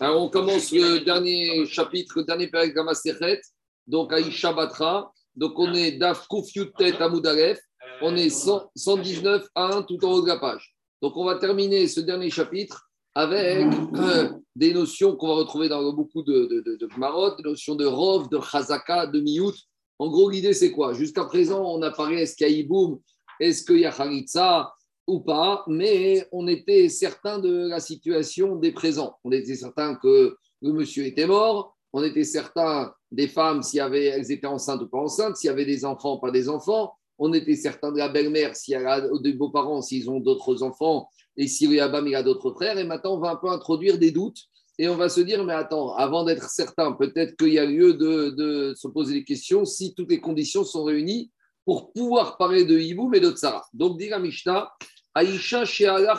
Alors, on commence le dernier chapitre, le dernier période de donc Aïcha Batra. Donc, on est Daf Koufyutet Amoudalef. On est 119 à 1 tout en haut de la page. Donc, on va terminer ce dernier chapitre avec euh, des notions qu'on va retrouver dans beaucoup de, de, de, des notions de Rov, de Chazaka, de Miyut. En gros, l'idée, c'est quoi? Jusqu'à présent, on a parlé est-ce qu'il y a Iboum, est-ce qu'il y a Haritza ou pas, mais on était certain de la situation des présents. On était certain que le monsieur était mort, on était certain des femmes, si elles étaient enceintes ou pas enceintes, s'il y avait des enfants ou pas des enfants. On était certain de la belle-mère, s'il y a des beaux-parents, s'ils ont d'autres enfants, et si le Abam, il a d'autres frères. Et maintenant, on va un peu introduire des doutes et on va se dire, mais attends, avant d'être certain, peut-être qu'il y a lieu de, se poser des questions si toutes les conditions sont réunies pour pouvoir parler de Hiboum et de Tsara. Donc, dit la Mishnah, Aïcha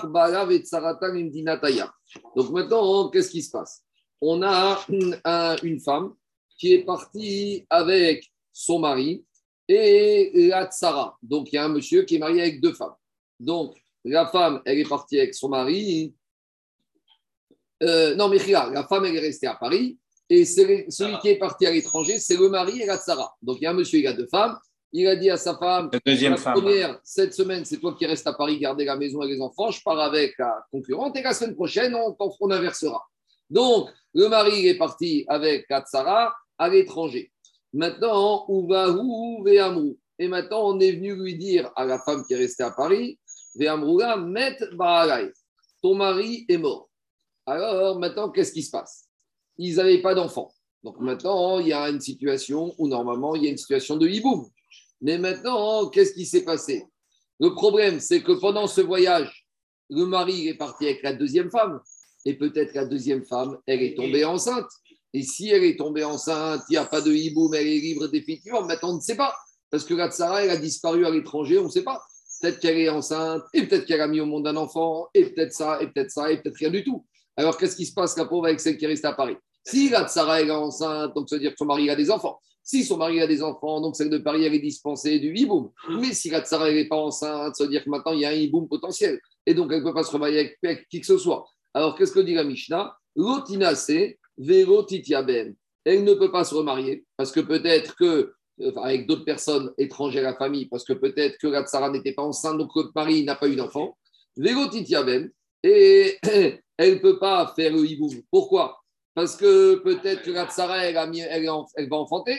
Balav et Donc maintenant, qu'est-ce qui se passe? On a une femme qui est partie avec son mari et la Tsara. Donc il y a un monsieur qui est marié avec deux femmes. Donc la femme, elle est partie avec son mari euh, non, mais la femme, elle est restée à Paris. Et celui qui est parti à l'étranger, c'est le mari et la tsara. Donc, il y a un monsieur, il a deux femmes. Il a dit à sa femme, la deuxième femme. première, cette semaine, c'est toi qui restes à Paris, garder la maison et les enfants. Je pars avec la concurrente et la semaine prochaine, on, on inversera. Donc, le mari est parti avec la tsara à l'étranger. Maintenant, Ouvahu Veamrou. Et maintenant, on est venu lui dire à la femme qui est restée à Paris, Veamroula, Met Baalai, ton mari est mort. Alors maintenant, qu'est-ce qui se passe? Ils n'avaient pas d'enfants. Donc maintenant, il y a une situation où normalement, il y a une situation de hiboum. Mais maintenant, qu'est-ce qui s'est passé? Le problème, c'est que pendant ce voyage, le mari est parti avec la deuxième femme. Et peut-être la deuxième femme, elle est tombée enceinte. Et si elle est tombée enceinte, il n'y a pas de hiboum, elle est libre définitivement. Maintenant, on ne sait pas. Parce que la tsara, elle a disparu à l'étranger, on ne sait pas. Peut-être qu'elle est enceinte, et peut-être qu'elle a mis au monde un enfant, et peut-être ça, et peut-être ça, et peut-être rien du tout. Alors, qu'est-ce qui se passe, la pauvre, avec celle qui est restée à Paris? Si la Tsara est enceinte, donc ça veut dire que son mari a des enfants. Si son mari a des enfants, donc celle de Paris, elle est dispensée du hiboum. Mais si la Tsara n'est pas enceinte, veut dire que maintenant, il y a un hiboum potentiel. Et donc, elle ne peut pas se remarier avec, qui que ce soit. Alors, qu'est-ce que dit la Mishnah? L'otina, c'est ben. Elle ne peut pas se remarier parce que peut-être que avec d'autres personnes étrangères à la famille, parce que peut-être que la tsara n'était pas enceinte, donc le mari n'a pas eu d'enfant. ben. Et elle ne peut pas faire le hiboum. Pourquoi? Parce que peut-être que la tsara, elle, va enfanter.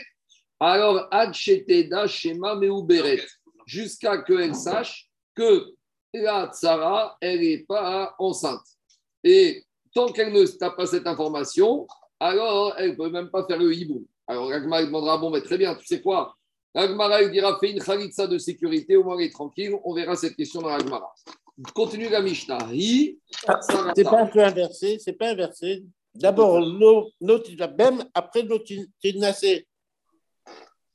Alors, Adcheteda Shema Meuberet, jusqu'à qu'elle sache que la tsara, elle n'est pas enceinte. Et tant qu'elle ne tape pas cette information, alors elle ne peut même pas faire le hiboum. Alors, Ragma demandera Bon, mais très bien, tu sais quoi? Ragmara, il dira Fais une khalitsa de sécurité, au moins elle est tranquille. On verra cette question dans Ragmara. Continue la Mishnah. Ah, c'est pas un peu inversé, c'est pas inversé. D'abord même après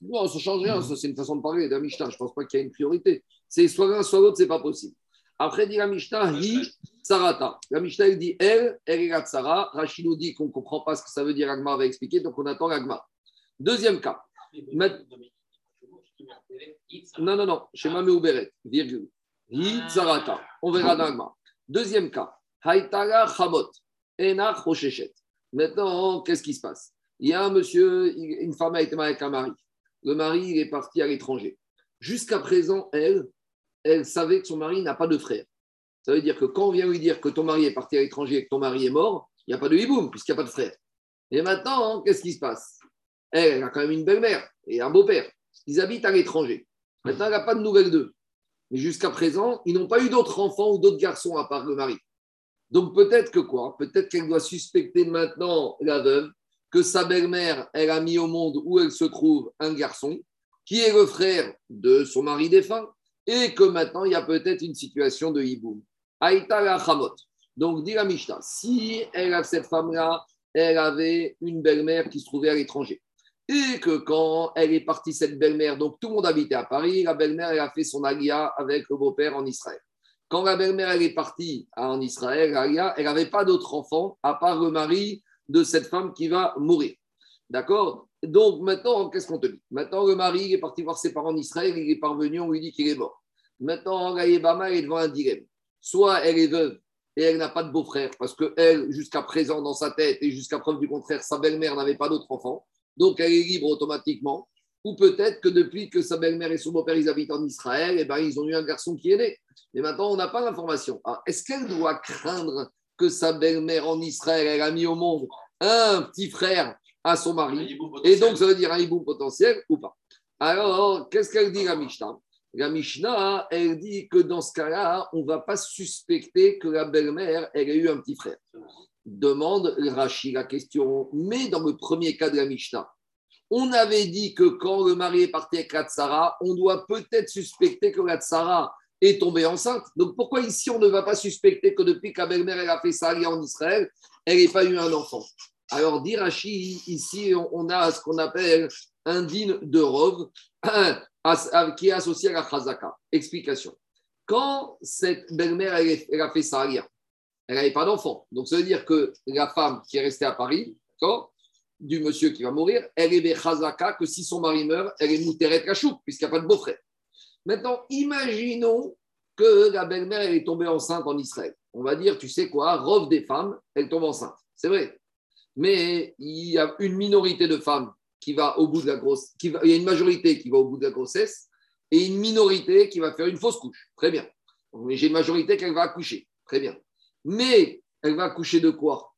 Non, ça change rien, c'est une façon de parler de la Mishnah. Je ne pense pas qu'il y ait une priorité. C'est soit l'un, soit l'autre, c'est pas possible. Après, dit la Mishnah, hi sarata. La Mishnah, elle dit elle, elle est la tsara. Rachid nous dit qu'on ne comprend pas ce que ça veut dire. Agmar va expliquer, donc on attend l'Agmar. Deuxième cas. Non, non, non, chez Mamé Ouberet, virgule. On verra dans Deuxième cas. Haïtara Chamot. Enach Maintenant, qu'est-ce qui se passe? Il y a un monsieur, une femme a été mariée avec un mari. Le mari, est parti à l'étranger. Jusqu'à présent, elle, elle savait que son mari n'a pas de frère. Ça veut dire que quand on vient lui dire que ton mari est parti à l'étranger et que ton mari est mort, il n'y a pas de hiboum puisqu'il n'y a pas de frère. Et maintenant, qu'est-ce qui se passe? Elle, elle, a quand même une belle-mère et un beau-père. Ils habitent à l'étranger. Maintenant, elle n'a pas de nouvelles d'eux. Mais jusqu'à présent, ils n'ont pas eu d'autres enfants ou d'autres garçons à part le mari. Donc peut-être que quoi? Peut-être qu'elle doit suspecter maintenant la veuve que sa belle-mère, elle a mis au monde où elle se trouve un garçon qui est le frère de son mari défunt et que maintenant il y a peut-être une situation de hiboum. Aïta la Hamot. Donc dit la Mishnah, si elle cette femme-là, elle avait une belle-mère qui se trouvait à l'étranger et que quand elle est partie, cette belle-mère, donc tout le monde habitait à Paris, la belle-mère, elle a fait son alia avec le beau-père en Israël. Quand la belle-mère, elle est partie en Israël, elle n'avait pas d'autre enfant à part le mari de cette femme qui va mourir. D'accord? Donc maintenant, qu'est-ce qu'on te dit? Maintenant, le mari est parti voir ses parents en Israël, il est parvenu, on lui dit qu'il est mort. Maintenant, la Yébama est devant un dilemme. Soit elle est veuve et elle n'a pas de beau-frère, parce qu'elle, jusqu'à présent, dans sa tête, et jusqu'à preuve du contraire, sa belle-mère n'avait pas d'autre enfant, donc elle est libre automatiquement, ou peut-être que depuis que sa belle-mère et son beau-père ils habitent en Israël, et eh ben, ils ont eu un garçon qui est né. Mais maintenant, on n'a pas l'information. Est-ce qu'elle doit craindre que sa belle-mère en Israël, elle a mis au monde un petit frère à son mari, et donc ça veut dire un hibou potentiel ou pas. Alors, qu'est-ce qu'elle dit la Mishnah? La Mishnah, elle dit que dans ce cas-là, on ne va pas suspecter que la belle-mère, elle a eu un petit frère. Demande Rachid la question, mais dans le premier cas de la Mishnah, on avait dit que quand le mari est parti avec la tsara, on doit peut-être suspecter que la tsara est tombée enceinte. Donc pourquoi ici on ne va pas suspecter que depuis que la belle-mère a fait ça en Israël, elle n'ait pas eu un enfant? Alors d'Irachi, ici on a ce qu'on appelle un din de rove qui est associé à la chazaka. Explication. Quand cette belle-mère a fait ça elle n'avait pas d'enfant. Donc ça veut dire que la femme qui est restée à Paris, du monsieur qui va mourir, elle est chazaka que si son mari meurt, elle est mouteret kachouk, puisqu'il n'y a pas de beau-frère. Maintenant, imaginons que la belle-mère est tombée enceinte en Israël. On va dire, tu sais quoi, robe des femmes, elle tombe enceinte. C'est vrai. Mais il y a une minorité de femmes qui va au bout de la grossesse, il y a une majorité qui va au bout de la grossesse et une minorité qui va faire une fausse couche. Très bien. J'ai une majorité qui va accoucher. Très bien. Mais elle va accoucher de quoi?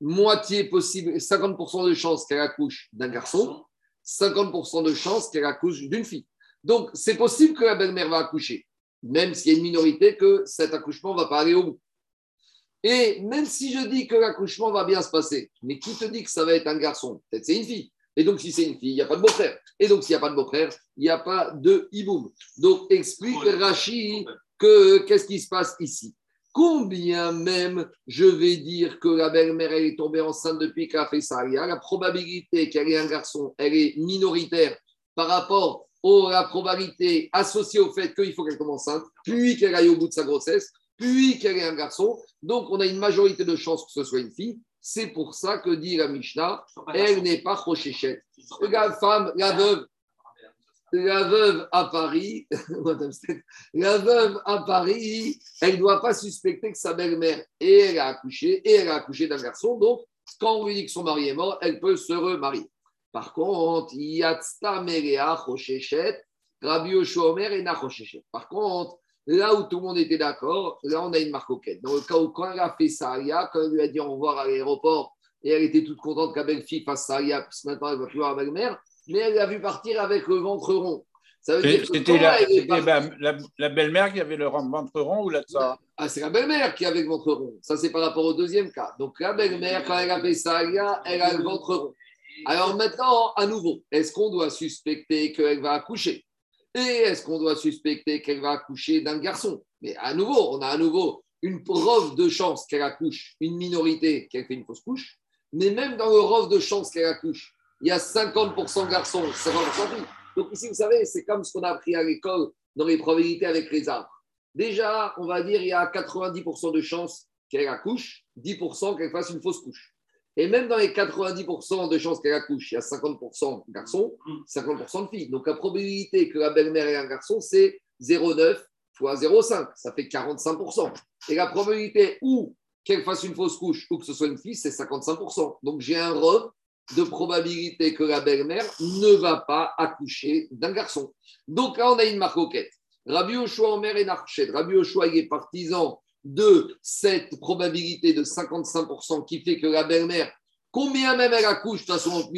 Moitié possible, 50% de chances qu'elle accouche d'un garçon, 50% de chances qu'elle accouche d'une fille. Donc, c'est possible que la belle-mère va accoucher, même s'il y a une minorité que cet accouchement ne va pas aller au bout. Et même si je dis que l'accouchement va bien se passer, mais qui te dit que ça va être un garçon? Peut-être c'est une fille. Et donc, si c'est une fille, il n'y a pas de beau-frère. Et donc, s'il n'y a pas de beau-frère, il n'y a pas de hiboum. Donc, explique Rachid que qu'est-ce qui se passe ici Combien même je vais dire que la belle-mère est tombée enceinte depuis qu'elle a fait ça, la probabilité qu'elle ait un garçon, elle est minoritaire par rapport la probabilité associée au fait qu'il faut qu'elle tombe enceinte, puis qu'elle aille au bout de sa grossesse, puis qu'elle ait un garçon. Donc, on a une majorité de chances que ce soit une fille. C'est pour ça que dit la Mishnah, elle n'est pas Rochéchette. La femme, la veuve, la veuve à Paris, la veuve à Paris, elle ne doit pas suspecter que sa belle-mère, et elle a accouché, et elle a accouché d'un garçon. Donc, quand on lui dit que son mari est mort, elle peut se remarier. Par contre, Rabbi Omer et Par contre, là où tout le monde était d'accord, là on a une marque quête. Dans le cas où quand elle a fait Saria, quand elle lui a dit au revoir à l'aéroport, et elle était toute contente qu'à belle-fille fasse Saria, parce que maintenant elle va plus voir la belle-mère, mais elle l'a vu partir avec le ventre rond. C'était la, belle-mère qui avait le ventre rond ou la tsara Ah, c'est la belle-mère qui avait le ventre rond. Ça, c'est par rapport au deuxième cas. Donc, la belle-mère, quand elle a fait Saria, elle a le ventre rond. Alors maintenant, à nouveau, est-ce qu'on doit suspecter qu'elle va accoucher? Et est-ce qu'on doit suspecter qu'elle va accoucher d'un garçon? Mais à nouveau, on a à nouveau une preuve de chance qu'elle accouche, une minorité qu'elle fait une fausse couche. Mais même dans le preuve de chance qu'elle accouche, il y a 50% garçons, 50% filles. Donc ici, vous savez, c'est comme ce qu'on a appris à l'école dans les probabilités avec les arbres. Déjà, on va dire il y a 90% de chances qu'elle accouche, 10% qu'elle fasse une fausse couche. Et même dans les 90% de chances qu'elle accouche, il y a 50% de garçons, 50% de filles. Donc la probabilité que la belle-mère ait un garçon, c'est 0,9 fois 0,5. Ça fait 45%. Et la probabilité où qu'elle fasse une fausse couche ou que ce soit une fille, c'est 55%. Donc j'ai un robe de probabilité que la belle-mère ne va pas accoucher d'un garçon. Donc là, on a une marcoquette. Rabbi Oshua Omer et Narchet. Rabbi Oshua, il est partisan de cette probabilité de 55% qui fait que la belle-mère, combien même elle accouche, de toute façon,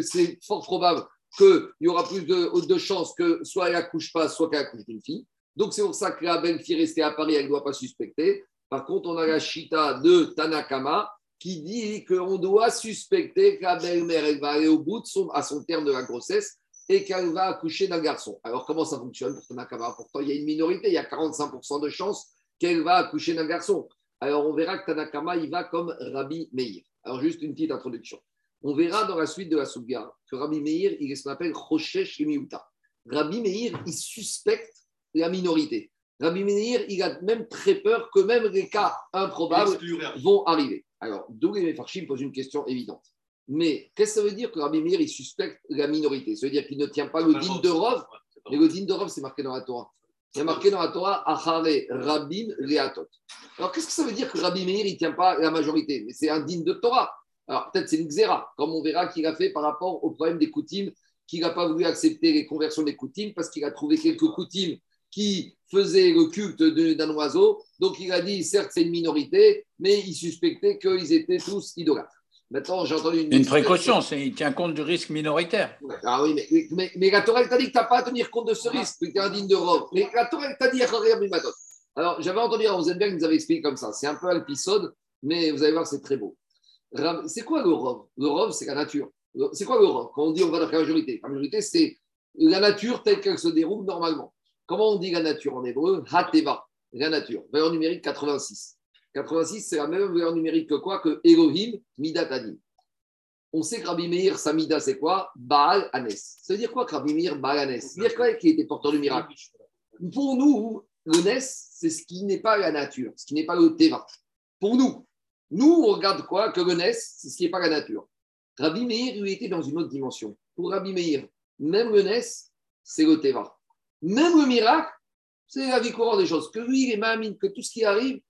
c'est fort probable qu'il y aura plus de, chances que soit elle accouche pas, soit qu'elle accouche d'une fille. Donc c'est pour ça que la belle-fille restée à Paris, elle ne doit pas suspecter. Par contre, on a la chita de Tanakama qui dit qu'on doit suspecter que la belle-mère, elle va aller au bout de son, à son terme de la grossesse et qu'elle va accoucher d'un garçon. Alors comment ça fonctionne pour Tanakama? Pourtant, il y a une minorité, il y a 45% de chances qu'elle va accoucher d'un garçon? Alors, on verra que Tanakama, il va comme Rabbi Meir. Alors, juste une petite introduction. On verra dans la suite de la Souga que Rabbi Meir, il est ce qu'on appelle Rochesh Miuta. Rabbi Meir, il suspecte la minorité. Rabbi Meir, il a même très peur que même les cas improbables vont arriver. Alors, Douglas Mefarchim pose une question évidente. Mais qu'est-ce que ça veut dire que Rabbi Meir, il suspecte la minorité? Ça veut dire qu'il ne tient pas le din de Rov, mais le din de Rov, c'est marqué dans la Torah. Il y a marqué dans la Torah Achare Rabim Leatot. Alors, qu'est-ce que ça veut dire que Rabbi Meir, il ne tient pas la majorité? C'est indigne de Torah. Alors, peut-être c'est une xéra, comme on verra qu'il a fait par rapport au problème des coutumes, qu'il n'a pas voulu accepter les conversions des coutumes parce qu'il a trouvé quelques coutumes qui faisaient le culte d'un oiseau. Donc, il a dit, certes, c'est une minorité, mais il suspectait qu'ils étaient tous idolâtres. Maintenant, j'ai entendu une. Une précaution, il tient compte du risque minoritaire. Ah oui, mais, mais, mais la Torah t'a dit que tu n'as pas à tenir compte de ce risque, que tu es indigne de Rome. Mais la Torah t'a dit Alors, j'avais entendu Rosenberg, nous avait expliqué comme ça. C'est un peu un épisode, mais vous allez voir, c'est très beau. C'est quoi le Rome? Le Rome, c'est la nature. C'est quoi le Rome? Quand on dit on va dans la majorité, la majorité, c'est la nature telle qu'elle se déroule normalement. Comment on dit la nature en hébreu? Hateva, la nature. Valeur numérique 86. 86, c'est la même valeur numérique que quoi? Que Elohim, Midatadim. On sait que Rabbi Meir, sa Mida, c'est quoi? Baal Anes. Ça veut dire quoi que Rabbi Meir, Baal Anes? Ça veut dire quoi qu'il était porteur du miracle? Pour nous, le Nes, c'est ce qui n'est pas la nature, ce qui n'est pas le Teva. Pour nous, nous, on regarde quoi? Que le Nes, c'est ce qui n'est pas la nature. Rabbi Meir, lui, était dans une autre dimension. Pour Rabbi Meir, même le Nes, c'est le Teva. Même le miracle, c'est la vie courante des choses. Que lui, il est que tout ce qui arrive,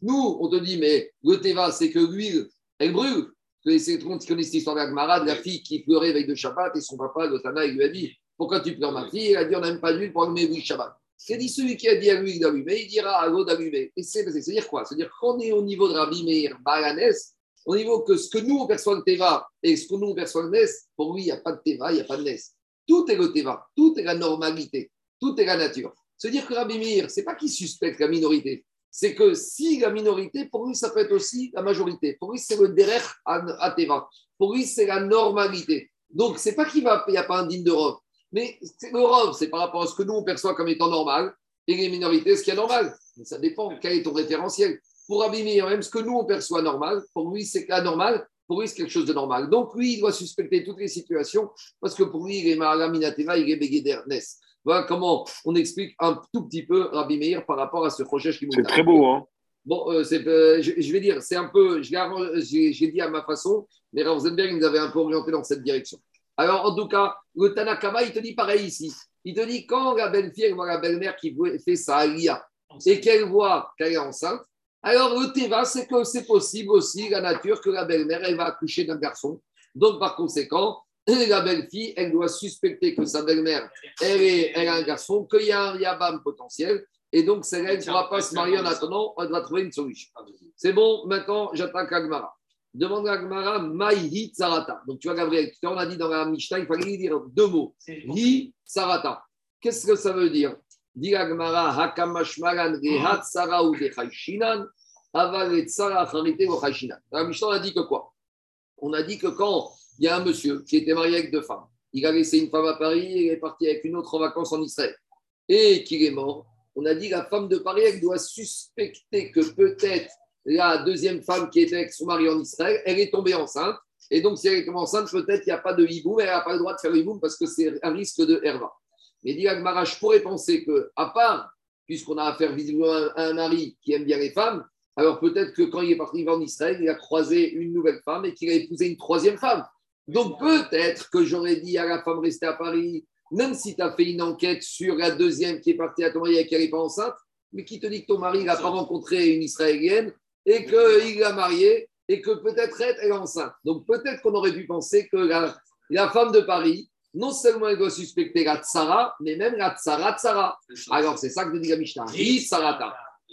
Nous, on te dit, mais le Teva, c'est que l'huile, elle brûle. Monde connaît cette histoire de la fille qui pleurait avec de Shabbat et son papa, le Tana, il lui a dit Pourquoi tu pleures, ma fille? Elle a dit On n'a même pas d'huile pour allumer l'huile Shabbat. C'est dit celui qui a dit à l'huile d'allumer, il dira à l'eau d'allumer. Et c'est dire quoi? C'est-à-dire qu'on est au niveau de Rabbi Meir Balanes, au niveau que ce que nous on perçoit le Teva et ce que nous on perçoit le Nes, pour lui, il n'y a pas de Teva, il n'y a pas de Nes. Tout est le Teva, tout est la normalité, tout est la nature. C'est-à-dire que Rabbi Meir, ce n'est pas qu'il suspecte la minorité, c'est que si la minorité, pour lui, ça peut être aussi la majorité. Pour lui, c'est le derer à Teva. Pour lui, c'est la normalité. Donc, c'est pas qu'il n'y a pas un digne de Rov. Mais le Rov, c'est par rapport à ce que nous, on perçoit comme étant normal. Et les minorités, ce qui est normal. Mais ça dépend. Quel est ton référentiel? Pour abîmer même ce que nous, on perçoit normal, pour lui, c'est anormal. Pour lui, c'est quelque chose de normal. Donc, lui, il doit suspecter toutes les situations parce que pour lui, il est Mahalaminateva, il est Begedernes. Voilà comment on explique un tout petit peu Rabbi Meir par rapport à ce projet qui C'est très beau, hein Bon, euh, euh, je, vais dire, c'est un peu, j'ai dit à ma façon, mais Rosenberg nous avait un peu orienté dans cette direction. Alors, en tout cas, le Tanakama, il te dit pareil ici. Il te dit quand la belle-fille voit la belle-mère qui fait sa alia et qu'elle voit qu'elle est enceinte, alors le Teva, c'est que c'est possible aussi, la nature, que la belle-mère, elle va accoucher d'un garçon. Donc, par conséquent, la belle-fille, elle doit suspecter que sa belle-mère, elle, elle a un garçon, qu'il y a un yabam potentiel, et donc celle elle ne pourra pas se marier en attendant, elle doit trouver une solution. C'est bon, maintenant j'attaque Agmara. Demande à Agmara, Maïhi Sarata. Donc tu vois, Gabriel, on a dit dans la Mishnah, il fallait dire deux mots. Hi Sarata. Qu'est-ce que ça veut dire? Dit Agmara, Hakamashmaran Rehat Sara ou Dechaishinan, Aval Tsara Charité ou La Mishnah, on a dit que quoi? On a dit que quand il y a un monsieur qui était marié avec deux femmes. Il a laissé une femme à Paris et il est parti avec une autre en vacances en Israël. Et qu'il est mort. On a dit la femme de Paris, doit suspecter que peut-être la deuxième femme qui était avec son mari en Israël, elle est tombée enceinte. Et donc, si elle est tombée enceinte, peut-être qu'il n'y a pas de hiboum, elle n'a pas le droit de faire le hiboum parce que c'est un risque de herva. Mais dit je pourrais penser que, à part, puisqu'on a affaire visiblement à un mari qui aime bien les femmes, alors peut-être que quand il est parti en Israël, il a croisé une nouvelle femme et qu'il a épousé une troisième femme. Donc peut-être que j'aurais dit à la femme restée à Paris, même si tu as fait une enquête sur la deuxième qui est partie à ton mari et qui n'est pas enceinte, mais qui te dit que ton mari n'a pas rencontré une Israélienne et qu'il l'a mariée et que peut-être elle est enceinte. Donc peut-être qu'on aurait pu penser que la, femme de Paris, non seulement elle doit suspecter la tsara, mais même la tsara tsara. Alors c'est ça que dit la Mishnah.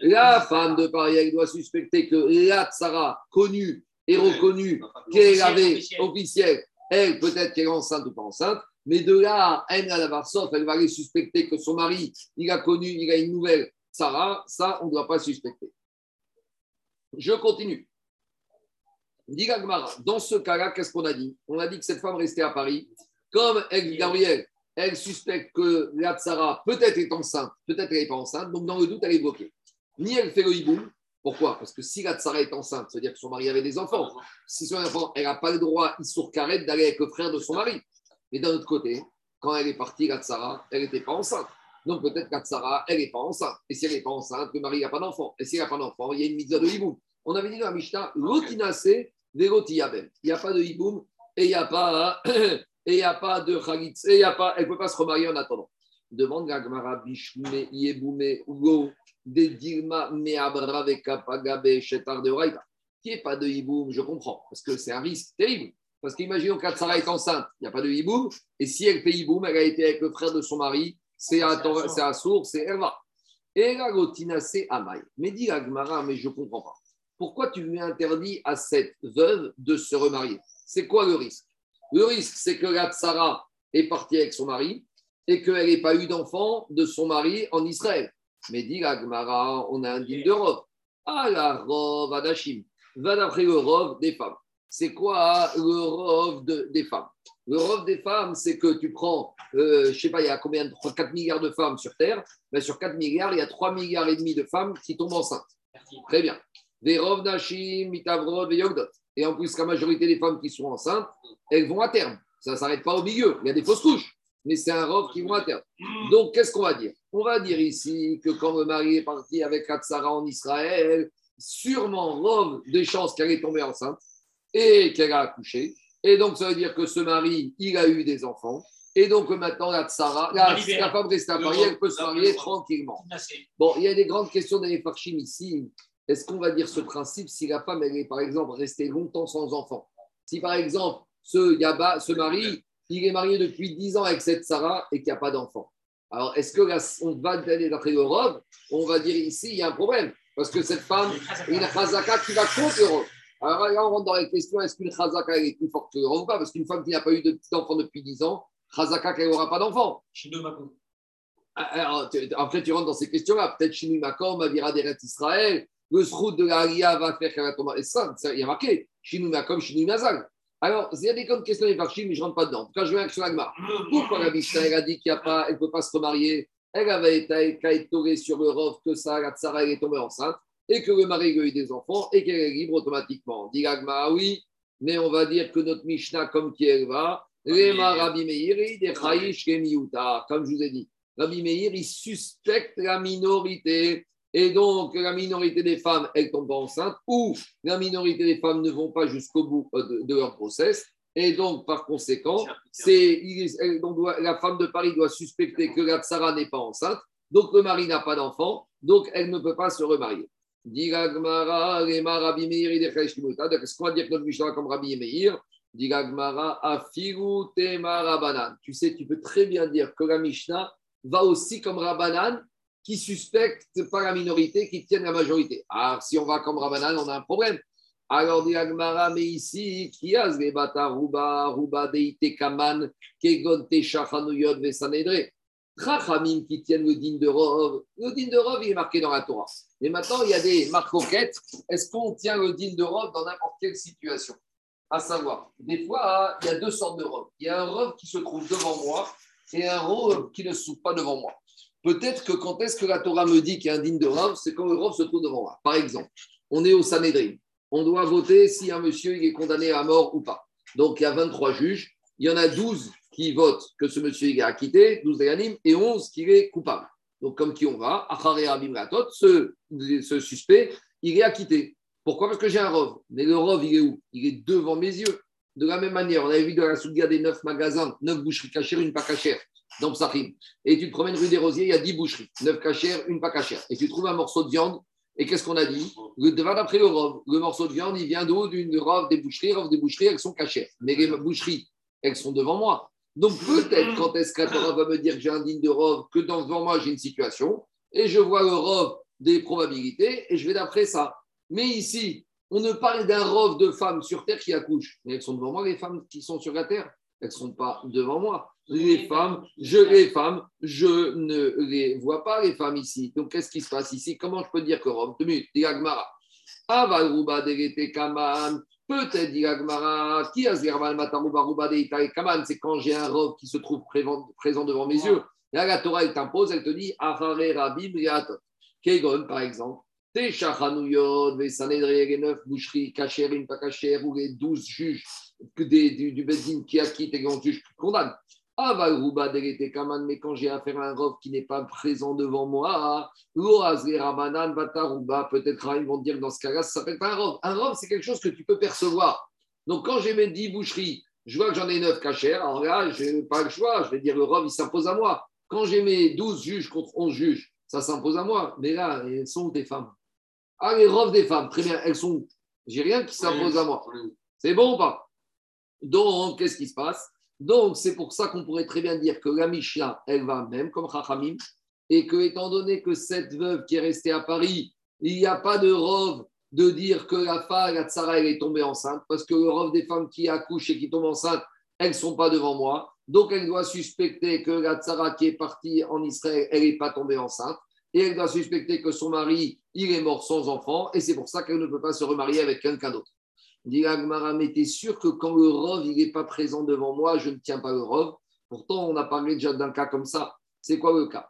La femme de Paris, elle doit suspecter que la tsara connue est reconnue qu'elle avait officielle, elle, peut-être qu'elle est enceinte ou pas enceinte, mais de là, elle, à sauf, elle va aller suspecter que son mari, il a connu, il a une nouvelle Sarah, ça, on ne doit pas suspecter. Je continue. Dans ce cas-là, qu'est-ce qu'on a dit? On a dit que cette femme restait à Paris. Comme elle, Gabriel, elle suspecte que la Tsara peut-être est enceinte, peut-être elle n'est pas enceinte, donc dans le doute, elle est bloquée. Ni elle fait le hiboum, pourquoi? Parce que si la tsara est enceinte, c'est-à-dire que son mari avait des enfants. Si son enfant, elle n'a pas le droit, il carré d'aller avec le frère de son mari. Mais d'un autre côté, quand elle est partie, la tsara, elle n'était pas enceinte. Donc peut-être la tsara, elle n'est pas enceinte. Et si elle n'est pas enceinte, le mari n'a pas d'enfant. Et s'il n'a pas d'enfant, il y a une mitzvah de hiboum. On avait dit dans la Mishnah, l'otinase. Il n'y a pas de hiboum et il n'y a pas, et il y a pas de chalitz, et il y a pas, elle ne peut pas se remarier en attendant. Demande Gagmara Bishme Yeboume Ugo de Dilma Meabraveka Pagabe Shetar de Raïta. Qui n'est pas de hiboum, je comprends, parce que c'est un risque terrible. Parce qu'imaginons qu'Atsara est enceinte, il n'y a pas de hiboum, et si elle fait hiboum, elle a été avec le frère de son mari, c'est à sourd, c'est Erva. Et la gotina, c'est Amai. Mais dit Gagmara, mais je ne comprends pas. Pourquoi tu lui interdis à cette veuve de se remarier? C'est quoi le risque? Le risque, c'est que la Tsara est partie avec son mari et qu'elle n'ait pas eu d'enfant de son mari en Israël. Mais dit Gagmara, on a un digne de Rov. Ah la Rov Adashim. Va d'après le Rov des femmes. C'est quoi le Rov des femmes? Le Rov des femmes, c'est que tu prends, euh, je ne sais pas, il y a combien 4 milliards de femmes sur Terre. Mais sur 4 milliards, il y a 3 milliards et demi de femmes qui tombent enceintes. Très bien. Des Rov Mitavrod Yogdot. Et en plus, la majorité des femmes qui sont enceintes, elles vont à terme. Ça ne s'arrête pas au milieu. Il y a des fausses couches mais c'est un robe qui vont à terme. Donc, qu'est-ce qu'on va dire? On va dire ici que quand le mari est parti avec Katsara en Israël, sûrement robe des chances qu'elle est tombée enceinte et qu'elle a accouché. Et donc, ça veut dire que ce mari, il a eu des enfants. Et donc, maintenant, la Tsara, la, femme reste à Paris, elle peut se marier tranquillement. Bon, il y a des grandes questions dans les Farchim ici. Est-ce qu'on va dire ce principe si la femme, elle est, par exemple, restée longtemps sans enfant? Si, par exemple, ce Yaba, ce mari, il est marié depuis 10 ans avec cette Sarah et qu'il n'y a pas d'enfant. Alors, est-ce que là, on va aller d'après le robe On va dire ici, il y a un problème. Parce que cette femme, une chazaka qui va contre le robe. Alors là, on rentre dans la question est-ce qu'une chazaka est plus forte que le robe ou pas? Parce qu'une femme qui n'a pas eu d'enfant depuis 10 ans, chazaka qu'elle n'aura pas d'enfant. Ah, alors, après, tu rentres dans ces questions-là. Peut-être Shinu Makom, Avira Deret Israël, le srout de la va faire qu'elle va tomber. Et ça, il y a marqué Shinu Makom, Shinu Nazal. Alors, il y a des questions des farchim, mais je ne rentre pas dedans. En tout cas, je avec sur l'agma. Pourquoi la Mishnah, elle a dit qu'elle ne peut pas se remarier? Elle avait été tourée sur le rov que ça, la tsara, elle est tombée enceinte, et que le mari a eu des enfants, et qu'elle est libre automatiquement. Dit l'agma, oui, mais on va dire que notre Mishnah, comme qui elle va, Rema Rabbi Meir, comme je vous ai dit. Rabbi Meir, il suspecte la minorité. Et donc, la minorité des femmes, elles tombent enceintes, ou la minorité des femmes ne vont pas jusqu'au bout euh, de, leur process. Et donc, par conséquent, c'est, la femme de Paris doit suspecter que la tsara n'est pas enceinte, donc le mari n'a pas d'enfant, donc elle ne peut pas se remarier. Est-ce qu'on va dire que notre Mishnah comme Rabbi Meir? Tu sais, tu peux très bien dire que la Mishnah va aussi comme Rabbanan qui suspectent pas la minorité, qui tiennent la majorité. Alors, si on va comme Rabbanan, on a un problème. Alors, dit Agmara, mais ici, qui a les Ruba, Ruba, Deite, Kaman, Kegon, Techanouyot, Vesanedre Chachamim qui tiennent le din de Rov. Le din de Rov, il est marqué dans la Torah. Mais maintenant, il y a des marcoquettes. Est-ce qu'on tient le din de Rov dans n'importe quelle situation? À savoir, des fois, il y a deux sortes de Rov. Il y a un Rov qui se trouve devant moi et un Rov qui ne se trouve pas devant moi. Peut-être que quand est-ce que la Torah me dit qu'il y a digne de Rav, c'est quand le Rav se trouve devant moi. Par exemple, on est au Sanhedrin. On doit voter si un monsieur est condamné à mort ou pas. Donc, il y a 23 juges. Il y en a 12 qui votent que ce monsieur est acquitté, 12 d'animes, et 11 qui est coupable. Donc, comme qui on va, ce, ce suspect, il est acquitté. Pourquoi? Parce que j'ai un rov. Mais le rov, il est où? Il est devant mes yeux. De la même manière, on avait vu dans la Soudia des 9 magasins, 9 boucheries cachères, une pas cachère dans Psachim, et tu te promènes rue des Rosiers, il y a 10 boucheries, 9 cachères, une pas cachère, et tu trouves un morceau de viande, et qu'est-ce qu'on a dit? Le d'après le rov, le morceau de viande, il vient d'où? D'une rove des boucheries, rove des boucheries, elles sont cachères. Mais les boucheries, elles sont devant moi. Donc peut-être quand est-ce Torah va me dire que j'ai un digne de rove, que devant moi j'ai une situation, et je vois le rove des probabilités, et je vais d'après ça. Mais ici, on ne parle d'un rove de femmes sur terre qui accouchent, mais elles sont devant moi, les femmes qui sont sur la terre, elles ne sont pas devant moi les femmes, je les femmes, je ne les vois pas, les femmes ici. Donc, qu'est-ce qui se passe ici? Comment je peux dire que Rome Deux minutes, Diagmara. Avalruba de Kaman. Peut-être Diagmara. Qui a Zerval Mataruba Ruba de Kaman? C'est quand j'ai un robe qui se trouve présent devant mes yeux. Là, la Torah, elle t'impose, elle te dit Ahare Rabim Riatot. Kegon, par exemple. Teshachanouyot, Vesanedre, les neuf boucheries, Kacherim, pas Kacher, ou les douze juges du, du Bedin qui acquittent et les juges qui condamnent. Kaman, mais quand j'ai affaire à un rof qui n'est pas présent devant moi, Batarouba, peut-être ils vont dire dans ce cas-là, ça s'appelle pas un rof. Un rof, c'est quelque chose que tu peux percevoir. Donc quand j'ai mes 10 boucheries, je vois que j'en ai 9 cachères, alors là, je n'ai pas le choix, je vais dire le rof, il s'impose à moi. Quand j'ai mes 12 juges contre 11 juges, ça s'impose à moi. Mais là, elles sont des femmes? Ah, les robes des femmes, très bien, elles sont J'ai rien qui s'impose à moi. C'est bon ou pas? Donc, qu'est-ce qui se passe? Donc, c'est pour ça qu'on pourrait très bien dire que la Mishnah, elle va même comme Chachamim, et que, étant donné que cette veuve qui est restée à Paris, il n'y a pas de robe de dire que la femme, la tsara, elle est tombée enceinte, parce que le robe des femmes qui accouchent et qui tombent enceintes, elles ne sont pas devant moi. Donc, elle doit suspecter que la tsara qui est partie en Israël, elle n'est pas tombée enceinte. Et elle doit suspecter que son mari, il est mort sans enfant. Et c'est pour ça qu'elle ne peut pas se remarier avec quelqu'un d'autre. Dit Agmara, mais t'es sûr que quand le rov, il n'est pas présent devant moi, je ne tiens pas le rov. Pourtant, on a parlé déjà d'un cas comme ça. C'est quoi le cas?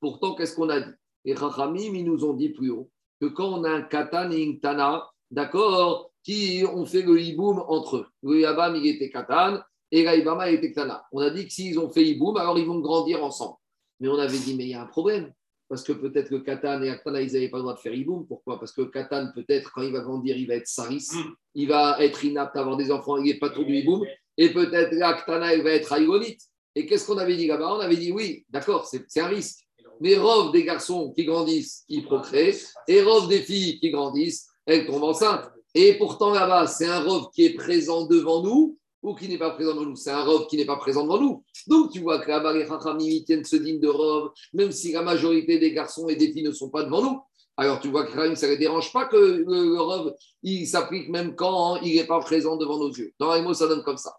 Pourtant, qu'est-ce qu'on a dit? Les Chachamim, ils nous ont dit plus haut que quand on a un katan et un tana, d'accord, qui ont fait le hiboum entre eux. Le yabam, il était katan et la il était tana. On a dit que s'ils ont fait hiboum, alors ils vont grandir ensemble. Mais on avait dit, mais il y a un problème. Parce que peut-être que Katan et Aktana, ils n'avaient pas le droit de faire hiboum. Pourquoi? Parce que Katan, peut-être, quand il va grandir, il va être saris. Mm. Il va être inapte à avoir des enfants. Il n'est pas trop du hiboum. Et peut-être l'Aktana, il va être haïgonite. Et qu'est-ce qu'on avait dit là-bas? On avait dit, oui, d'accord, c'est un risque. Mais Rov des garçons qui grandissent, ils procréent. Et Rov des filles qui grandissent, elles tombent enceintes. Et pourtant, là-bas, c'est un Rov qui est présent devant nous ou qui n'est pas présent devant nous. C'est un Rov qui n'est pas présent devant nous. Donc, tu vois que là-bas, les Chachamim tiennent ce digne de Rov, même si la majorité des garçons et des filles ne sont pas devant nous. Alors, tu vois que ça ne les dérange pas que le, Rov, il s'applique même quand il n'est pas présent devant nos yeux. Dans les mots, ça donne comme ça.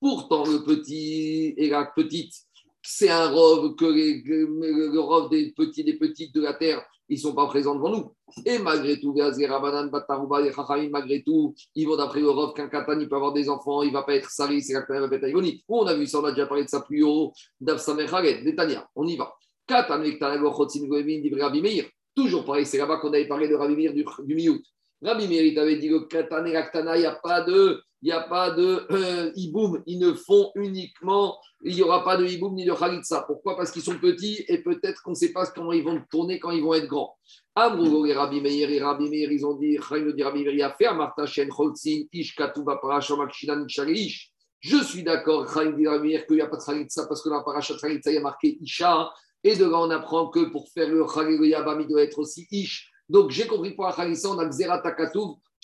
Pourtant, le petit et la petite, c'est un Rov que le Rov des petits, des petites de la terre, ils ne sont pas présents devant nous. Et malgré tout, malgré tout, ils vont d'après le qu'un katan, il peut avoir des enfants, il ne va pas être sari, c'est katan, il va pas être ironique. On a vu ça, on a déjà parlé de ça plus haut, Netanya, on y va. Katan, toujours pareil, c'est là-bas qu'on avait parlé de Rabbi Meir du, du Miout. Rabbi Meir, il avait dit le katan et il n'y a pas de il n'y a pas de euh, hiboum. Ils ne font uniquement, il n'y aura pas de hiboum ni de khalitsa. Pourquoi? Parce qu'ils sont petits et peut-être qu'on ne sait pas comment ils vont tourner quand ils vont être grands. Amrou et Rabbi Meir et Rabbi Meir, ils ont dit, Rabbi Meir, il a fait Martin Shen Cholzin, Ish Katuba Parasha Makshinan Ish. Je suis d'accord, Rabbi Meir, qu'il n'y a pas de khalitsa parce que dans la Parasha Khalitsa, il y a marqué Isha. Et de là, on apprend que pour faire le Khalil Yabam, il doit être aussi Ish. Donc j'ai compris pour la Khalitsa, on a Xerat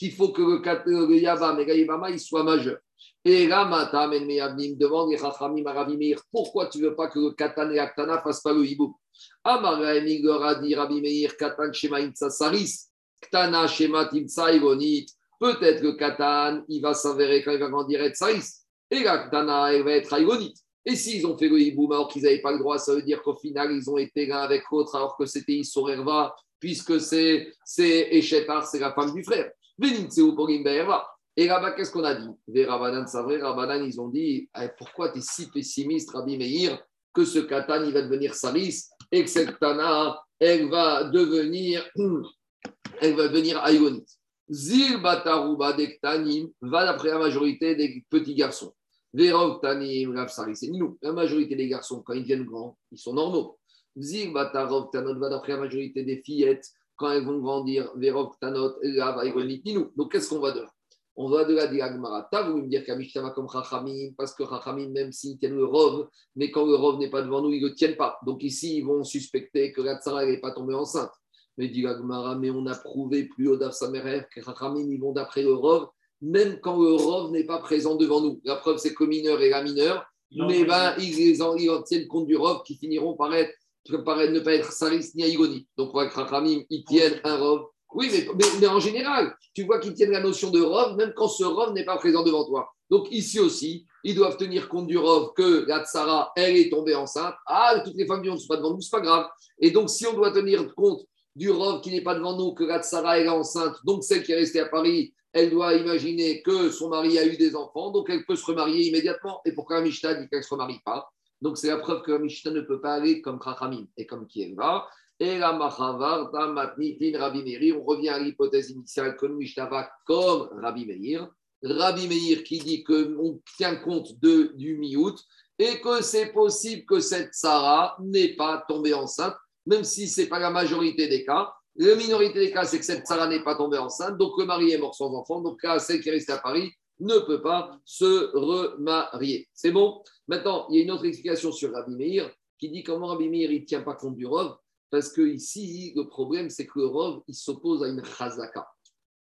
qu'il faut que le, Yabam et le il soit majeur. Et et Meyabnim demande les Chachamim Rabbi pourquoi tu ne veux pas que le Katan et Aktana ne fassent pas le hibou? Amara leur a dit Rabbi Meir, Katan Shema Saris, Ktana Shema Ivonit. Peut-être que Katan, il va s'avérer quand il va grandir être Saris. Et la Ktana, va être Ivonit. Et s'ils ont fait le hiboum alors qu'ils n'avaient pas le droit, ça veut dire qu'au final, ils ont été l'un avec l'autre alors que c'était Issorerva, puisque c'est Echetar, c'est la femme du frère. Et là-bas, qu'est-ce qu'on a dit? Les Rabbanan, c'est vrai, Rabbanan, ils ont dit eh, Pourquoi tu es si pessimiste, Rabbi Meir, que ce Katan, il va devenir Saris et que cette Tana, elle va devenir, elle va devenir Aïonit. Zil Bataruba Dektanim va d'après la majorité des petits garçons. Verov Tanim, Rav Saris et nous. La majorité des garçons, quand ils deviennent grands, ils sont normaux. Zil Batarov Tanot va d'après la majorité des fillettes quand elles vont grandir, Verok, Tanot, Donc, qu'est-ce qu'on va de là? On va de là dire Agmara. T'as voulu me dire qu'Amishtama comme Chachamim, parce que Chachamim, même s'ils tiennent le Rov, mais quand le Rov n'est pas devant nous, ils ne le tiennent pas. Donc, ici, ils vont suspecter que la Tzara n'est pas tombée enceinte. Mais dit Agmara, mais on a prouvé plus haut d'Afsamerer que Chachamim, ils vont d'après le Rov, même quand le Rov n'est pas présent devant nous. La preuve, c'est que mineur et la mineure, mais ben, ils, en, ils en tiennent compte du Rov qui finiront par être paraît ne pas être saris ni aïgoni. Donc, on voit ils tiennent un rov. Oui, mais, mais, en général, tu vois qu'ils tiennent la notion de rov, même quand ce rov n'est pas présent devant toi. Donc, ici aussi, ils doivent tenir compte du rov que la tsara, elle est tombée enceinte. Ah, toutes les femmes ne sont pas devant nous, c'est pas grave. Et donc, si on doit tenir compte du rov qui n'est pas devant nous, que la tsara, est enceinte, donc celle qui est restée à Paris, elle doit imaginer que son mari a eu des enfants, donc elle peut se remarier immédiatement. Et pourquoi Mishta dit qu'elle ne se remarie pas? Donc, c'est la preuve que la Mishnah ne peut pas aller comme Chachamim et comme Kieva. Et la Machavar, Matnitin, Rabbi Meir, on revient à l'hypothèse initiale que Mishnah va comme Rabbi Meir. Rabbi Meir qui dit qu'on tient compte de, du Miout et que c'est possible que cette Sarah n'ait pas tombé enceinte, même si ce n'est pas la majorité des cas. La minorité des cas, c'est que cette Sarah n'est pas tombée enceinte, donc le mari est mort sans enfant, donc celle qui est restée à Paris ne peut pas se remarier. C'est bon? Maintenant, il y a une autre explication sur Rabbi Meir qui dit comment Rabbi Meir il tient pas compte du Rov, parce que ici, le problème, c'est que le Rov, il s'oppose à une Chazaka.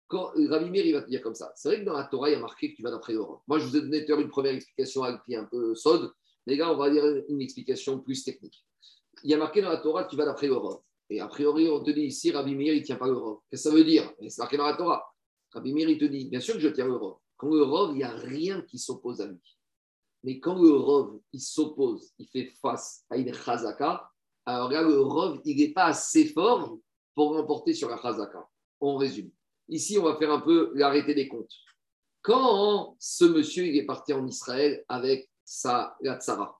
Quand Rabbi Meir, il va te dire comme ça. C'est vrai que dans la Torah, il y a marqué que tu vas d'après le Rov. Moi, je vous ai donné une première explication avec un peu sode. Les gars, on va dire une explication plus technique. Il y a marqué dans la Torah que tu vas d'après le Rov. Et a priori, on te dit ici, Rabbi Meir, il ne tient pas le Rov. Qu'est-ce que ça veut dire? C'est marqué dans la Torah. Rabbi Meir, il te dit, bien sûr que je tiens le Rov. Quand le Rov, il n'y a rien qui s'oppose à lui. Mais quand le Rov, il s'oppose, il fait face à une Chazaka, alors là, le Rov, il n'est pas assez fort pour remporter sur la Chazaka. On résume. Ici, on va faire un peu l'arrêté des comptes. Quand ce monsieur, il est parti en Israël avec sa Tsara,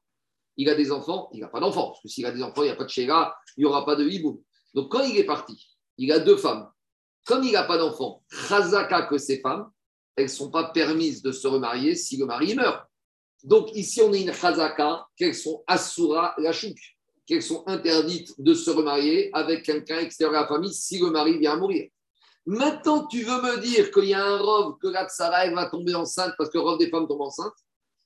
il a des enfants, il n'a pas d'enfants. Parce que s'il a des enfants, il n'y a pas de Shera, il n'y aura pas de Hiboum. Donc quand il est parti, il a deux femmes. Comme il n'a pas d'enfants, Chazaka que ces femmes, elles ne sont pas permises de se remarier si le mari meurt. Donc ici, on a une chazaka qu'elles sont asura la chouk, qu'elles sont interdites de se remarier avec quelqu'un extérieur à la famille si le mari vient à mourir. Maintenant, tu veux me dire qu'il y a un rov, que la tsara va tomber enceinte parce que le rov des femmes tombe enceinte,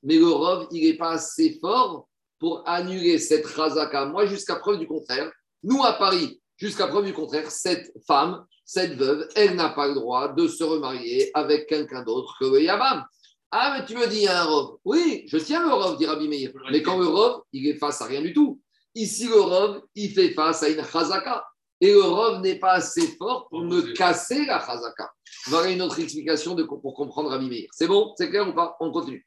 mais le rov, il n'est pas assez fort pour annuler cette chazaka. Moi, jusqu'à preuve du contraire, nous à Paris, jusqu'à preuve du contraire, cette femme, cette veuve, elle n'a pas le droit de se remarier avec quelqu'un d'autre que le Yabam. Ah, mais tu me dis, il y a un rov. Oui, je tiens le rov, dit Rabbi Meir. Mais quand le rov, il est face à rien du tout. Ici, le rov, il fait face à une chazaka. Et le rov n'est pas assez fort pour me casser la chazaka. Voilà une autre explication de, pour comprendre Rabbi Meir. C'est bon? C'est clair ou pas? On continue.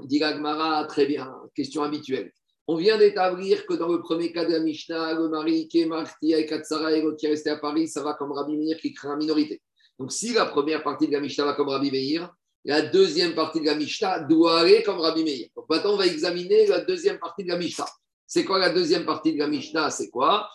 Dit Gagmara, très bien. Question habituelle. On vient d'établir que dans le premier cas de la Mishnah, le mari qui est marqué avec et qui est resté à Paris, ça va comme Rabbi Meir qui crée une minorité. Donc si la première partie de la Mishnah va comme Rabbi Meir, la deuxième partie de la Mishnah doit aller comme Rabbi Meir. Donc maintenant, on va examiner la deuxième partie de la Mishnah. C'est quoi la deuxième partie de la Mishnah? C'est quoi?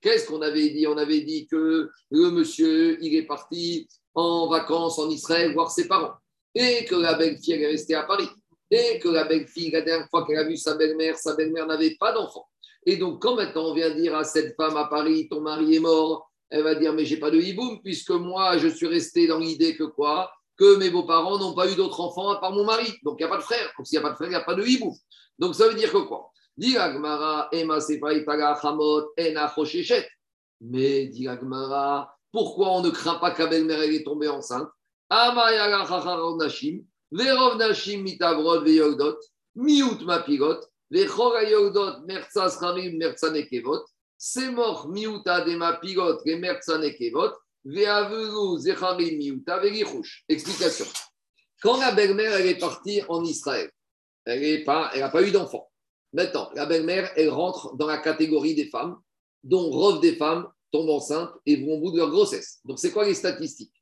Qu'est-ce qu'on avait dit? On avait dit que le monsieur, il est parti en vacances en Israël voir ses parents et que la belle-fille est restée à Paris et que la belle-fille, la dernière fois qu'elle a vu sa belle-mère, sa belle-mère n'avait pas d'enfant. Et donc, quand maintenant on vient dire à cette femme à Paris, ton mari est mort, elle va dire, mais j'ai pas de hiboum, puisque moi, je suis resté dans l'idée que quoi? Que mes beaux-parents n'ont pas eu d'autres enfants à part mon mari. Donc, il n'y a pas de frère. Donc, s'il n'y a pas de frère, il n'y a pas de hiboum. Donc, ça veut dire que quoi? Dit Agmara, Ema Hamot, Ena Mais, dit Agmara, pourquoi on ne craint pas qu'à belle-mère est tombée enceinte? Verov Nashim Mitavrod Veyogdot, Miut Mapigot, Vechorayogdot, Merzas Harim, Merzanekevot, Semor Miuta de Mapigot, Merzanekevot, Veavelu Zecharim Miuta, Verichush. Explication. Quand la belle-mère elle est partie en Israël, elle n'a pas, pas eu d'enfant. Maintenant, la belle-mère, elle rentre dans la catégorie des femmes, dont Rov des femmes tombent enceintes et vont au bout de leur grossesse. Donc, c'est quoi les statistiques?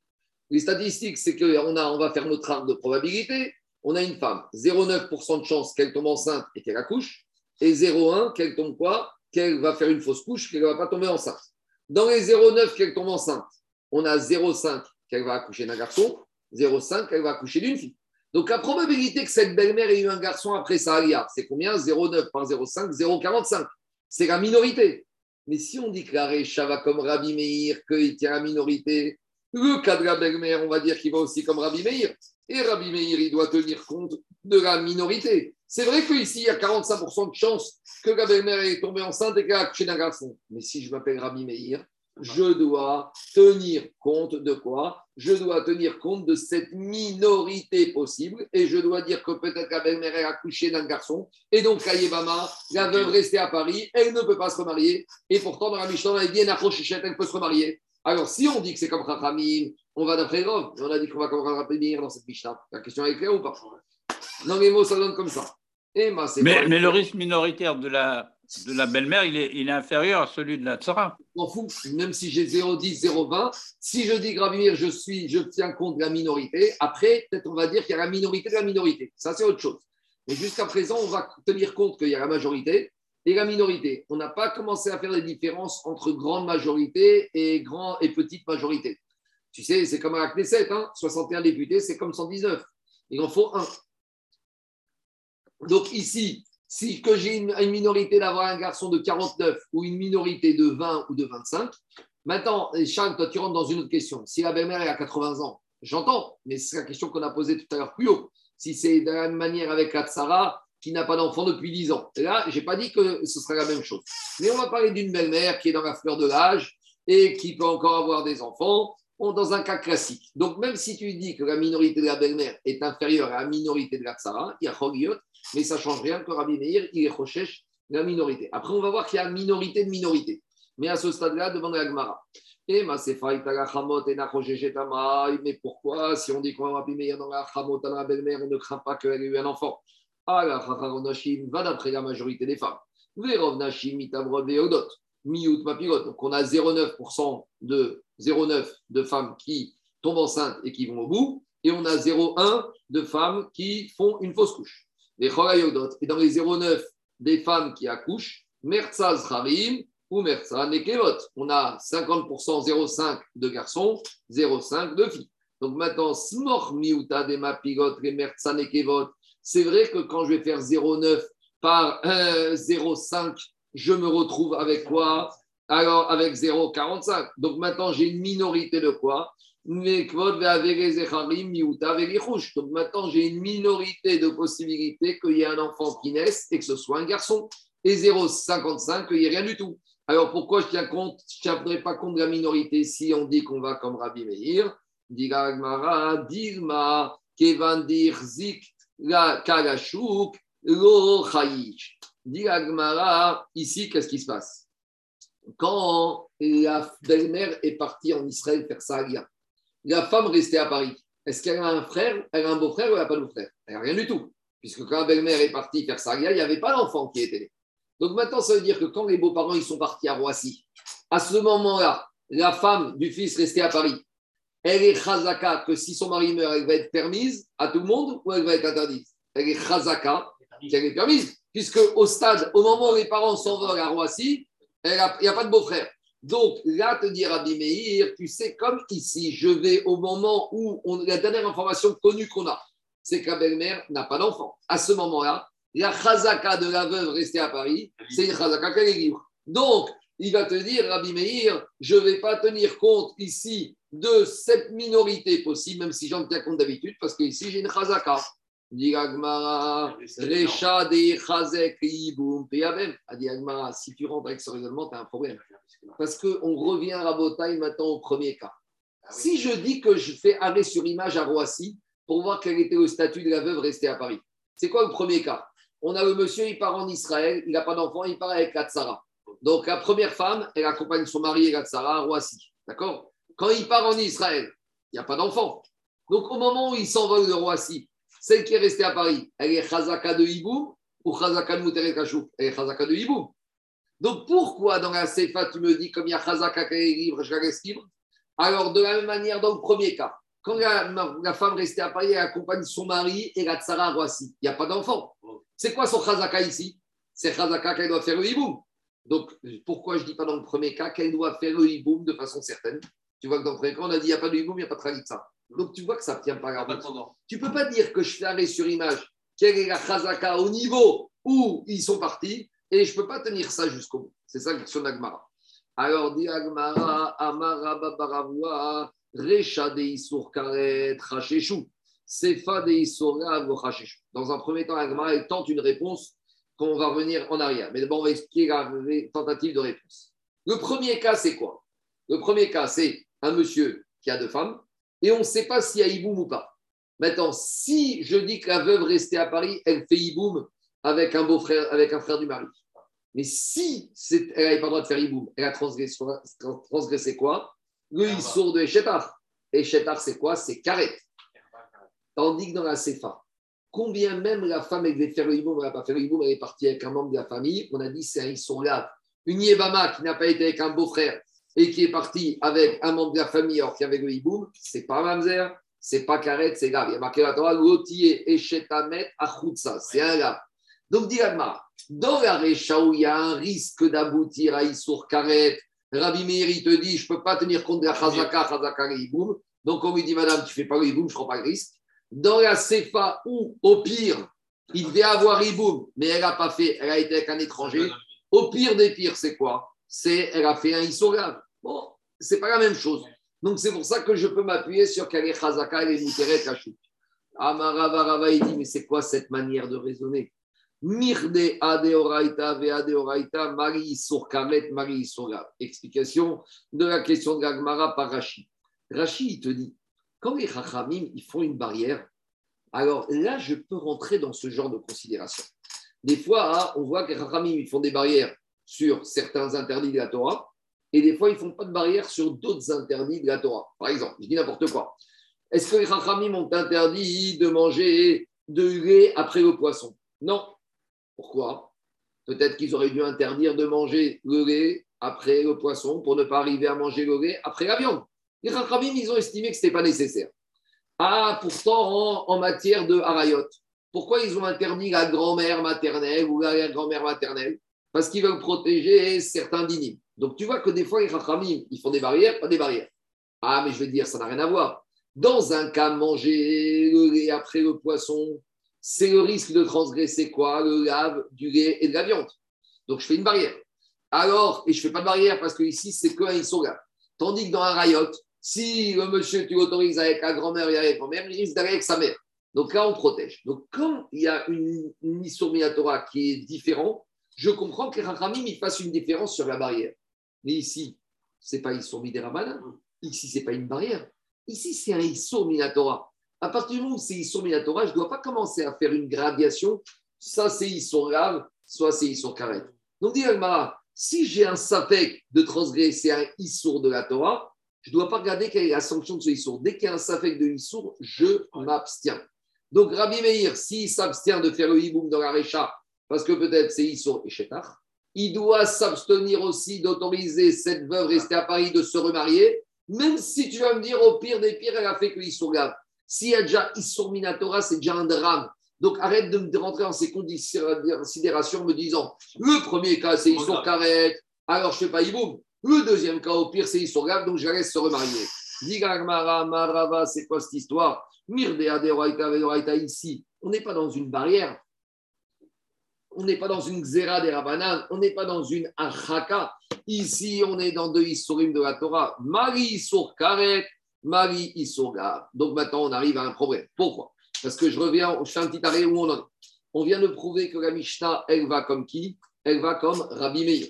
Les statistiques, c'est qu'on on va faire notre arbre de probabilité. On a une femme, 0,9% de chance qu'elle tombe enceinte et qu'elle accouche, et 0,1 qu'elle tombe quoi? Qu'elle va faire une fausse couche, qu'elle ne va pas tomber enceinte. Dans les 0,9 qu'elle tombe enceinte, on a 0,5 qu'elle va accoucher d'un garçon, 0,5 qu'elle va accoucher d'une fille. Donc la probabilité que cette belle-mère ait eu un garçon après sa c'est combien? 0,9 par 0,5, 0,45. C'est la minorité. Mais si on dit que la comme Rabbi Meir, qu'il tient la minorité, le cas de la belle-mère, on va dire qu'il va aussi comme Rabbi Meir. Et Rabbi Meir, il doit tenir compte de la minorité. C'est vrai qu'ici, il y a 45% de chance que la belle-mère est tombée enceinte et qu'elle a accouché d'un garçon. Mais si je m'appelle Rabbi Meir, je dois tenir compte de quoi? Je dois tenir compte de cette minorité possible et je dois dire que peut-être la belle-mère a accouché d'un garçon et donc Kayebama, la veuve restée à Paris, elle ne peut pas se remarier et pourtant dans la Mishnah, on a dit elle peut se remarier. Alors, si on dit que c'est comme Rachamim, on va d'après Rov. On a dit qu'on va comme Rachamim dans cette Mishnah. La question est claire ou pas? Non, les mots, ça donne comme ça. mais, mais le risque minoritaire de la, de la belle-mère, il est, il est, inférieur à celui de la tsara. Je m'en fous, même si j'ai 0,10, 0,20. Si je dis Gravimir, je, suis, je tiens compte de la minorité, après, peut-être on va dire qu'il y a la minorité de la minorité. Ça, c'est autre chose. Mais jusqu'à présent, on va tenir compte qu'il y a la majorité et la minorité. On n'a pas commencé à faire des différences entre grande majorité et grand et petite majorité. Tu sais, c'est comme à la Knesset, hein, 61 députés, c'est comme 119. Il en faut un. Donc ici, Si que j'ai une, minorité d'avoir un garçon de 49 ou une minorité de 20 ou de 25, maintenant, Charles, toi, tu rentres dans une autre question. Si la belle-mère est à 80 ans, j'entends, mais c'est la question qu'on a posée tout à l'heure plus haut. Si c'est de la même manière avec la Tsara, qui n'a pas d'enfant depuis 10 ans. Et là, je n'ai pas dit que ce serait la même chose. Mais on va parler d'une belle-mère qui est dans la fleur de l'âge et qui peut encore avoir des enfants dans un cas classique. Donc, même si tu dis que la minorité de la belle-mère est inférieure à la minorité de la tsara, il y a Chogiot, mais ça ne change rien que Rabbi Meir, il est Rochesh, la minorité. Après, on va voir qu'il y a minorité de minorité. Mais à ce stade-là, demande à Gmara. Et ma et mais pourquoi, si on dit qu'on va Rabbi Meir dans la chamot, dans la belle-mère, on ne craint pas qu'elle ait eu un enfant? Ah, la va d'après la majorité des femmes. Verov Nashim, Itavrod, Veodot. Miout Mapilot. Donc, on a 0,9% de 0,9 de femmes qui tombent enceintes et qui vont au bout, et on a 0,1 de femmes qui font une fausse couche. Les et dans les 0,9 des femmes qui accouchent, Merzaz Harim ou Merza Nekevot. On a 50% 0,5 de garçons, 0,5 de filles. Donc maintenant, Smor Miuta de Mapigot Merza Nekevot, c'est vrai que quand je vais faire 0,9 par 0,5, je me retrouve avec quoi? Alors avec 0,45. Donc maintenant, j'ai une minorité de quoi? Donc maintenant, j'ai une minorité de possibilités qu'il y ait un enfant qui naisse et que ce soit un garçon. Et 0,55, qu'il n'y ait rien du tout. Alors pourquoi je tiens compte? Je ne tiendrai pas compte de la minorité si on dit qu'on va comme Rabbi Meir. Digma, Dilma, Kevandir, Zik, Kalashuk, Lo Digma, ici, qu'est-ce qui se passe? Quand la belle-mère est partie en Israël faire sa la femme restait à Paris. Est-ce qu'elle a un frère, elle a un beau-frère ou elle n'a pas de beau-frère? Elle n'a rien du tout. Puisque quand la belle-mère est partie faire sa il n'y avait pas d'enfant qui était né. Donc maintenant, ça veut dire que quand les beaux-parents sont partis à Roissy, à ce moment-là, la femme du fils restait à Paris. Elle est chazaka que si son mari meurt, elle va être permise à tout le monde ou elle va être interdite? Elle est chazaka qu'elle est permise. Puisque au stade, au moment où les parents s'envolent à Roissy, il n'y a, pas de beau-frère. Donc là, te dire Rabbi Meir, tu sais, comme ici, je vais au moment où on, la dernière information connue qu'on a, c'est que la belle-mère n'a pas d'enfant. À ce moment-là, la chazaka de la veuve restée à Paris, c'est une chazaka qu'elle est libre. Donc, il va te dire, Rabbi Meir, je ne vais pas tenir compte ici de cette minorité possible, même si j'en tiens compte d'habitude, parce qu'ici, j'ai une chazaka. Si tu rentres avec ce raisonnement, tu as un problème. Parce qu'on revient à Rabotaï maintenant au premier cas. Ah si je dis que je fais arrêt sur image à Roissy pour voir quel était le statut de la veuve restée à Paris, c'est quoi le premier cas? On a le monsieur, il part en Israël, il n'a pas d'enfant, il part avec la Tsara. Donc la première femme, elle accompagne son mari et la Tsara à Roissy. D'accord? Quand il part en Israël, il n'y a pas d'enfant. Donc au moment où il s'envole de Roissy, celle qui est restée à Paris, elle est Chazaka de Hiboum ou Chazaka de Mouteret Kachouk Elle est Chazaka de Hiboum. Donc pourquoi dans la Sefa, tu me dis comme il y a Chazaka qui est libre, je reste libre Alors de la même manière, dans le premier cas, quand la, femme restait à Paris, elle accompagne son mari et la Tsara à Roissy, il n'y a pas d'enfant. C'est quoi son Chazaka ici? C'est Chazaka qu'elle doit faire le Hiboum. Donc pourquoi je ne dis pas dans le premier cas qu'elle doit faire le Hiboum de façon certaine? Tu vois que dans le on a dit il n'y a pas de Hiboum, il n'y a pas de ça. Donc tu vois que ça ne tient pas la Tu ne peux pas dire que je fais arrêt sur image, quelle est la chazaka au niveau où ils sont partis, et je ne peux pas tenir ça jusqu'au bout. C'est ça que son Agmara. Alors, dit Agmara, Amara Babaravua, Recha de Isur Karet, Racheshou, Sefa de Isur Racheshou. Dans un premier temps, Agmara tente une réponse qu'on va revenir en arrière. Mais d'abord, on va expliquer la tentative de réponse? Le premier cas, c'est quoi? Le premier cas, c'est un monsieur qui a deux femmes et on ne sait pas s'il y a Iboum ou pas. Maintenant, si je dis que la veuve restée à Paris, elle fait Iboum avec un beau-frère, avec un frère du mari. Mais si elle n'avait pas le droit de faire Iboum, elle a transgressé, quoi? Le Issour de Echetar. Echetar, c'est quoi? C'est Karet. Tandis que dans la Sefa, combien même la femme elle devait faire le Iboum, elle n'a pas fait le Iboum, elle est partie avec un membre de la famille, on a dit c'est un Issour là. Une Yébama qui n'a pas été avec un beau-frère, et qui est parti avec un membre de la famille alors qu'il y avait le hiboum, c'est pas Mamzer, c'est pas Karet, c'est grave. Il y a marqué la Torah, Lotier et Shetamet Achutsa, c'est un. Donc, dit dans la Récha où il y a un risque d'aboutir à Issour Karet, Rabbi Meir, il te dit, je ne peux pas tenir compte de la Chazaka, Chazaka et Hiboum. Donc, on lui dit, madame, tu ne fais pas le Hiboum, je ne prends pas le risque. Dans la Sefa où, au pire, Il devait avoir Iboum, mais elle n'a pas fait, elle a été avec un étranger. Au pire des pires, c'est quoi? C'est elle a fait un Issogav. Bon, c'est pas la même chose. Donc c'est pour ça que je peux m'appuyer sur Kale Chazaka et Muteret Kachut. Amarava il dit, mais c'est quoi cette manière de raisonner? Mirde Adeoraita ve Adeoraita Mari Kamet Mari Explication de la question de Gagmara par Rashi. Rashi, il te dit, quand les Chachamim, ils font une barrière, alors là, je peux rentrer dans ce genre de considération. Des fois, hein, on voit que les Chachamim, ils font des barrières sur certains interdits de la Torah, et des fois, ils ne font pas de barrière sur d'autres interdits de la Torah. Par exemple, je dis n'importe quoi. Est-ce que les Chachamim ont interdit de manger de lait après le poisson? Non. Pourquoi? Peut-être qu'ils auraient dû interdire de manger le lait après le poisson pour ne pas arriver à manger le lait après la viande. Les Chachamim, ils ont estimé que ce n'était pas nécessaire. Ah, pourtant, en, matière de harayot, pourquoi ils ont interdit la grand-mère maternelle ou la grand-mère maternelle? Parce qu'ils veulent protéger certains dynimes. Donc, tu vois que des fois, les Chachamim, ils font des barrières, pas des barrières. Ah, mais je veux dire, ça n'a rien à voir. Dans un cas, manger le lait après le poisson, c'est le risque de transgresser quoi? Le lave, du lait et de la viande. Donc, je fais une barrière. Alors, et je ne fais pas de barrière parce que ici, c'est qu'un Issoga. Tandis que dans un rayot, si le monsieur, tu l'autorises avec la grand-mère et avec la grand-mère, il risque d'aller avec sa mère. Donc là, on protège. Donc, quand il y a une, une qui est différente, je comprends que les Rachamim fassent une différence sur la barrière. Mais ici, ce n'est pas Issour Midera Ici, ce n'est pas une barrière. Ici, c'est un Issour Minatora. À partir du moment où c'est Issour Minatora, je ne dois pas commencer à faire une gradation. Ça, c'est Issour grave, soit c'est Issour Karet. Donc, dit si j'ai un Safek de transgresser un Issour de la Torah, je ne dois pas regarder quelle est la sanction de ce Issour. Dès qu'il y a un Safek de Issour, je m'abstiens. Donc, Rabbi Meir, s'il s'abstient de faire le Hiboum dans la Récha, parce que peut-être c'est Issour et Shetar, il doit s'abstenir aussi d'autoriser cette veuve restée à Paris de se remarier, même si tu vas me dire au pire des pires, elle a fait que Issourgav. S'il y a déjà Issour Minatora, c'est déjà un drame. Donc arrête de me rentrer dans ces considérations en me disant le premier cas, c'est Issour Karet, alors je ne fais pas Iboum. Le deuxième cas, au pire, c'est Issourgav, donc je laisse se remarier. Marava, c'est quoi cette histoire? Mirdea de ici. On n'est pas dans une barrière on n'est pas dans une Xera des Rabanan, on n'est pas dans une Achaka. Ici, on est dans deux Issourim de la Torah. Marie Issour Karet, Marie Issour Donc maintenant, on arrive à un problème. Pourquoi? Parce que je reviens, je fais un petit arrêt où on en vient de prouver que la Mishnah, elle va comme qui? Elle va comme Rabbi Meir.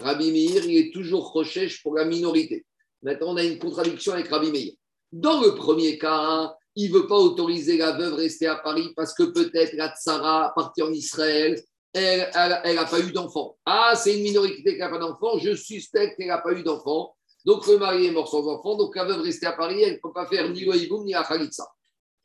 Rabbi Meir, il est toujours recherche pour la minorité. Maintenant, on a une contradiction avec Rabbi Meir. Dans le premier cas, il ne veut pas autoriser la veuve rester à Paris parce que peut-être la tsara partie en Israël elle n'a pas eu d'enfant. Ah, c'est une minorité qui n'a pas d'enfant, je suspecte qu'elle n'a pas eu d'enfant. Donc le mari est mort sans enfant, donc la veuve rester à Paris, elle ne peut pas faire ni le hiboum ni khalitsa.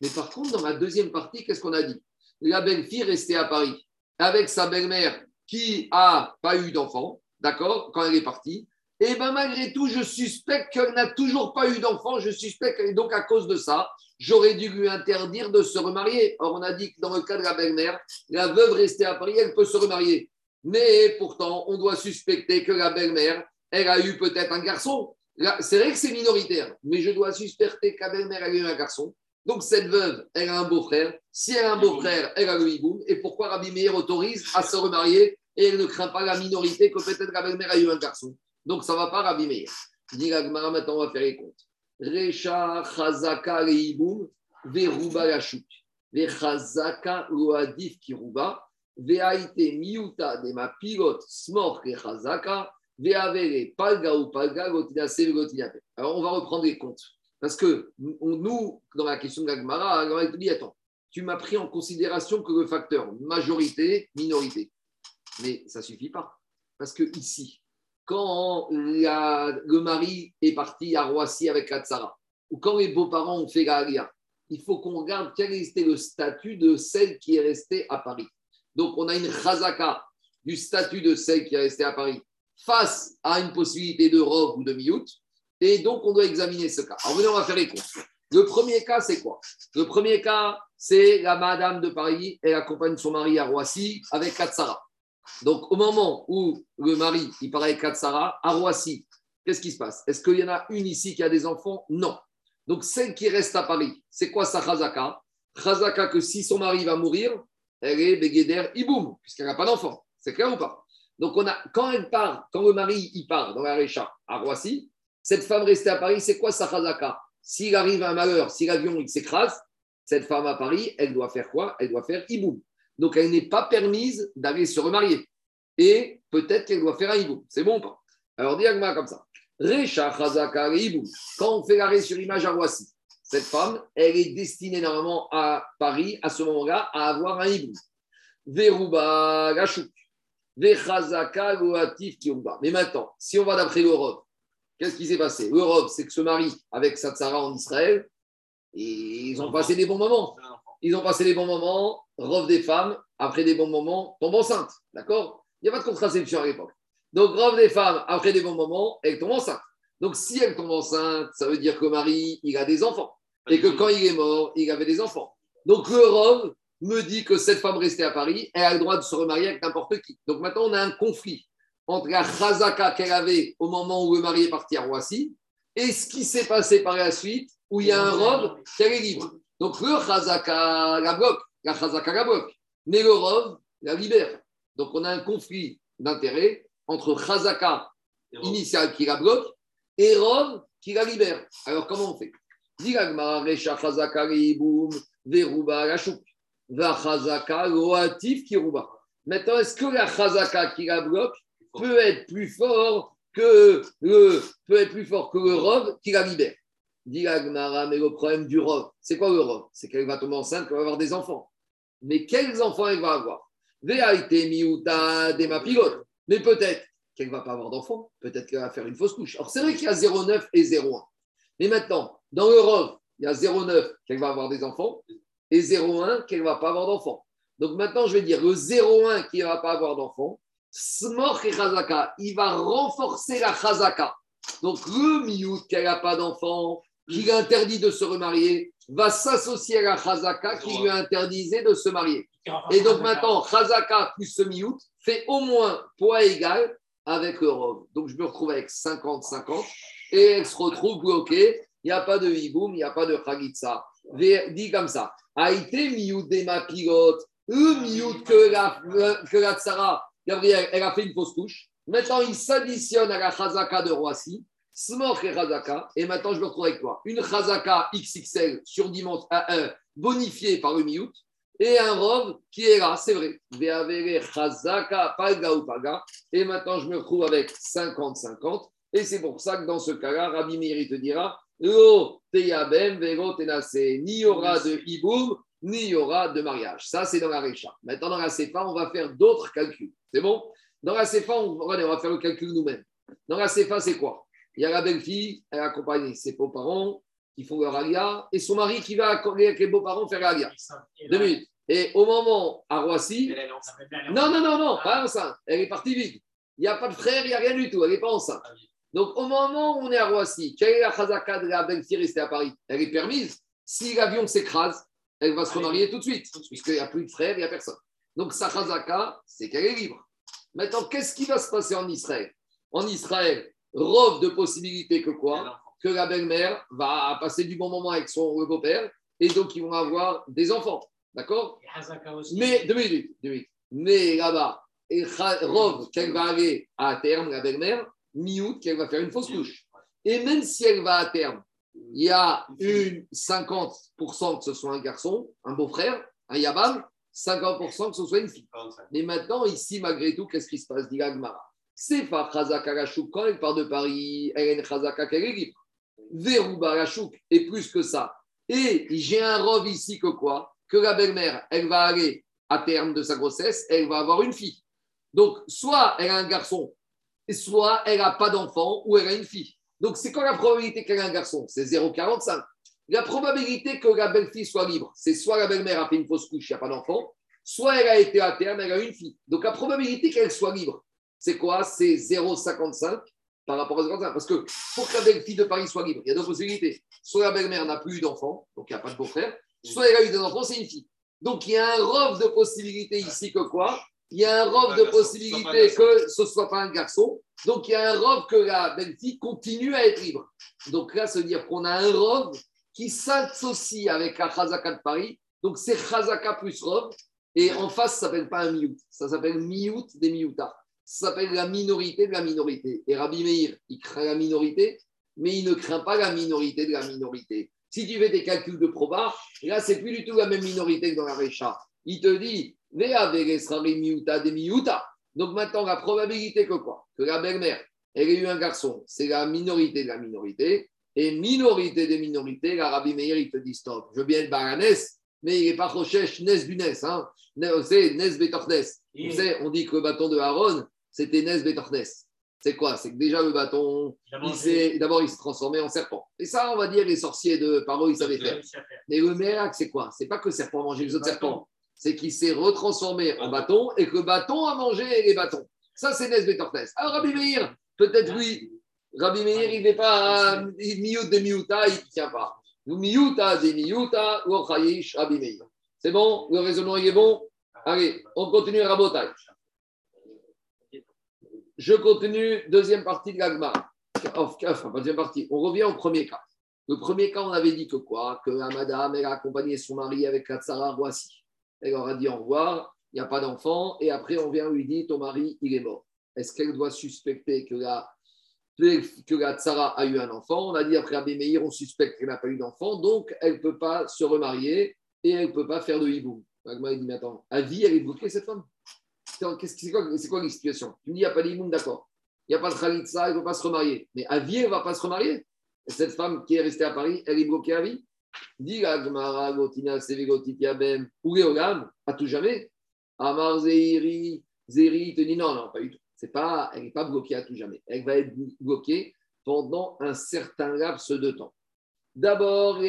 Mais par contre, dans la deuxième partie, qu'est-ce qu'on a dit? La belle-fille restait à Paris avec sa belle-mère qui n'a pas eu d'enfant, d'accord, quand elle est partie. Et bien malgré tout, je suspecte qu'elle n'a toujours pas eu d'enfant, je suspecte, donc à cause de ça, j'aurais dû lui interdire de se remarier. Or, on a dit que dans le cas de la belle-mère, la veuve restée à Paris, elle peut se remarier. Mais pourtant, on doit suspecter que la belle-mère, elle a eu peut-être un garçon. C'est vrai que c'est minoritaire, mais je dois suspecter que la belle-mère a eu un garçon. Donc, cette veuve, elle a un beau-frère. Si elle a un beau-frère, elle a le hiboum. Et pourquoi Rabbi Meir autorise à se remarier et elle ne craint pas la minorité que peut-être la belle-mère a eu un garçon? Donc, ça ne va pas, Rabbi Meir. Dit maintenant, on va faire les comptes. Recha Chazaka Leiboum, Veruba Lachut, Vechazaka Loadif Kiruba, Veaite Miuta de ma pilote Smor Chazaka, Veavere Palga ou Palga Gotinase Gotinate. Alors on va reprendre les comptes. Parce que nous, dans la question de l'Agmara, on te dit attends, tu m'as pris en considération que le facteur majorité, minorité. Mais ça ne suffit pas. Parce que ici, quand le mari est parti à Roissy avec la tsara, ou quand les beaux-parents ont fait la il faut qu'on regarde quel était le statut de celle qui est restée à Paris. Donc, on a une chazaka du statut de celle qui est restée à Paris face à une possibilité de robe ou de miout. Et donc, on doit examiner ce cas. Alors, venez, on va faire les comptes. Le premier cas, c'est quoi? Le premier cas, c'est la madame de Paris, elle accompagne son mari à Roissy avec Katsara. Donc, au moment où le mari, il part avec Katsara, à Roissy, qu'est-ce qui se passe? Est-ce qu'il y en a une ici qui a des enfants? Non. Donc, celle qui reste à Paris, c'est quoi sa chazaka Chazaka que si son mari va mourir, elle est Begeder Iboum, puisqu'elle n'a pas d'enfant. C'est clair ou pas? Donc, on a, quand elle part, quand le mari il part dans la Récha à Roissy, cette femme restée à Paris, c'est quoi sa chazaka S'il arrive un malheur, si l'avion s'écrase, cette femme à Paris, elle doit faire quoi? Elle doit faire Iboum. Donc, elle n'est pas permise d'aller se remarier. Et peut-être qu'elle doit faire un Iboum. C'est bon ou pas? Alors, dis comme ça. Récha, Chazaka, Iboum. Quand on fait l'arrêt sur image à Roissy, cette femme, elle est destinée normalement à Paris, à ce moment-là, à avoir un hibou. Veruba Gachouk. Vechazaka Loatif Kiruba. Mais maintenant, si on va d'après l'Europe, qu'est-ce qui s'est passé? L'Europe, c'est que ce mari avec Satsara en Israël, ils ont passé des bons moments. Ils ont passé des bons moments, robe des femmes, après des bons moments, tombe enceinte. D'accord? Il n'y a pas de contraception à l'époque. Donc, robe des femmes, après des bons moments, elle tombe enceinte. Donc, si elle tombe enceinte, ça veut dire que le mari, il a des enfants et que quand il est mort, il avait des enfants. Donc le Rov me dit que cette femme restée à Paris, elle a le droit de se remarier avec n'importe qui. Donc maintenant, on a un conflit entre la chazaka qu'elle avait au moment où le mari est parti à Roissy et ce qui s'est passé par la suite où il y a un Rov qui est libre. Donc le chazaka la bloque, la chazaka la bloque, mais le Rov la libère. Donc on a un conflit d'intérêt entre chazaka initial qui la bloque et Rov qui la libère. Alors comment on fait? Maintenant, est-ce que la chazaka qui la bloque peut être plus fort que le, peut être plus fort que le rov qui la libère? Dit mais le problème du rov, c'est quoi le rov C'est qu'elle va tomber enceinte, qu'elle va avoir des enfants. Mais quels enfants elle va avoir? Mais peut-être qu'elle ne va pas avoir d'enfants, peut-être qu'elle va faire une fausse couche. Alors c'est vrai qu'il y a 0,9 et 0,1. Mais maintenant, dans le il y a 0,9 qu'elle va avoir des enfants et 0,1 qu'elle ne va pas avoir d'enfants. Donc maintenant, je vais dire le 0,1 qui ne va pas avoir d'enfants, Smorch et Chazaka, il va renforcer la Chazaka. Donc le Miout qui n'a pas d'enfants, qui lui interdit de se remarier, va s'associer à la Chazaka qui lui interdisait de se marier. Et donc maintenant, Chazaka plus ce Miout fait au moins poids égal avec le Rov. Donc je me retrouve avec 50-50 et elle se retrouve bloquée il n'y a pas de hiboum, il n'y a pas de chagitza. Dit comme ça. Aïté miout de ma pilote, le miout que la, que la tsara, Gabriel, elle a fait une fausse couche. Maintenant, il s'additionne à la chazaka de Roissy, smok et chazaka, et maintenant je me retrouve avec toi. Une chazaka XXL surdimensionnée, euh, bonifiée par le miout, et un robe qui est là, c'est vrai. Chazaka, palga ou paga. Et maintenant, je me retrouve avec 50-50. Et c'est pour ça que dans ce cas-là, Rabbi Meir te dira ni y aura de hiboum, ni y aura de mariage. Ça, c'est dans la Récha. Maintenant, dans la CFA, on va faire d'autres calculs. C'est bon? Dans la CFA, on, on va faire le calcul nous-mêmes. Dans la CFA, c'est quoi? Il y a la belle-fille, elle accompagne ses beaux-parents qui font leur alia, et son mari qui va avec les beaux-parents faire l'alia. Deux minutes. Et au moment à Roissy. Non, non, non, non, pas enceinte. Elle est partie vide. Il n'y a pas de frère, il n'y a rien du tout. Elle n'est pas enceinte. Ah donc, au moment où on est à Roissy, quelle est la chazaka de la belle-fille restée à Paris? Elle est permise. Si l'avion s'écrase, elle va se remarier tout de suite, puisqu'il n'y a plus de frère, il n'y a personne. Donc, sa chazaka, c'est qu'elle est libre. Maintenant, qu'est-ce qui va se passer en Israël? En Israël, robe de possibilité que quoi Que la belle-mère va passer du bon moment avec son beau-père et donc ils vont avoir des enfants. D'accord Mais, deux minutes, deux minutes. Mais là-bas, robe qu'elle va aller à terme, la belle-mère, mi-août qu'elle va faire une fausse couche. Et même si elle va à terme, il y a une 50% que ce soit un garçon, un beau-frère, un yabam, 50% que ce soit une fille. Mais maintenant, ici, malgré tout, qu'est-ce qui se passe? Dit Gmara. C'est pas Khazaka quand elle part de Paris, elle est Khazaka qu'elle est libre. Verouba et plus que ça. Et j'ai un rove ici que quoi? Que la belle-mère, elle va aller à terme de sa grossesse, elle va avoir une fille. Donc, soit elle a un garçon soit elle n'a pas d'enfant ou elle a une fille. Donc, c'est quoi la probabilité qu'elle ait un garçon? C'est 0,45. La probabilité que la belle-fille soit libre, c'est soit la belle-mère a fait une fausse couche, il n'y a pas d'enfant, soit elle a été à terme, elle a une fille. Donc, la probabilité qu'elle soit libre, c'est quoi? C'est 0,55 par rapport à 0,55. Parce que pour que la belle-fille de Paris soit libre, il y a deux possibilités. Soit la belle-mère n'a plus eu d'enfant, donc il n'y a pas de beau-frère, soit elle a eu des enfants, c'est une fille. Donc, il y a un rof de possibilités ici que quoi? Il y a un robe de possibilité que ce soit pas un garçon. Donc, il y a un robe que la belle-fille continue à être libre. Donc là, veut dire qu'on a un robe qui s'associe avec la Chazaka de Paris. Donc, c'est Chazaka plus robe Et en face, ça s'appelle pas un miout, ça s'appelle miout des mioutas. Ça s'appelle la minorité de la minorité. Et Rabbi Meir, il craint la minorité, mais il ne craint pas la minorité de la minorité. Si tu fais des calculs de proba, là, c'est plus du tout la même minorité que dans la Récha. Il te dit, miuta des miuta. Donc maintenant, la probabilité que quoi? Que la belle-mère, elle ait eu un garçon, c'est la minorité de la minorité. Et minorité des minorités, la Rabbi Meir, il te dit stop. Je veux bien être baranès, mais il n'est pas Rochesh Nes du Nes. Hein. C'est Nes Betornes. Vous savez, on dit que le bâton de Aaron, c'était Nes Betornes. C'est quoi? C'est que déjà le bâton, d'abord il s'est transformé en serpent. Et ça, on va dire, les sorciers de Paro, ils savaient faire. Mais le miracle, c'est quoi? C'est pas que le serpent a mangé les autres serpents. C'est qu'il s'est retransformé en bâton et que le bâton a mangé les bâtons. Ça, c'est Nes Betornes. Alors, Rabbi Meir, peut-être oui. Rabbi Meir, il n'est pas à Miyut de Miyuta, il ne tient pas. Miyuta de Miyuta, ou Rabbi Meir. C'est bon? Le raisonnement, il est bon? Allez, on continue à Rabotai. Je continue, deuxième partie de l'agma. Enfin, deuxième partie. On revient au premier cas. Le premier cas, on avait dit que quoi? Que la madame, elle a accompagné son mari avec la tsara. Elle leur a dit au revoir, il n'y a pas d'enfant, et après, on vient lui dire ton mari, il est mort. Est-ce qu'elle doit suspecter que la, tsara a eu un enfant? On a dit après Abbé Meir, on suspecte qu'elle n'a pas eu d'enfant, donc elle ne peut pas se remarier et elle ne peut pas faire de hibou. L'agma dit mais attends, à vie, elle est bloquée cette femme? C'est quoi, quoi la situation Tu me dis, il n'y a pas d'imoun, d'accord. Il n'y a pas de khalitsa, elle ne peut pas se remarier. Mais à vie, elle ne va pas se remarier? Et cette femme qui est restée à Paris, elle est bloquée à vie? Dis Agmara, Gotina, Sevegotitiabem, Ougeogam, à tout jamais. Amar Zeiri, Zeiri te dit non, non, pas du tout. C'est pas, elle n'est pas bloquée à tout jamais. Elle va être bloquée pendant un certain laps de temps. D'abord,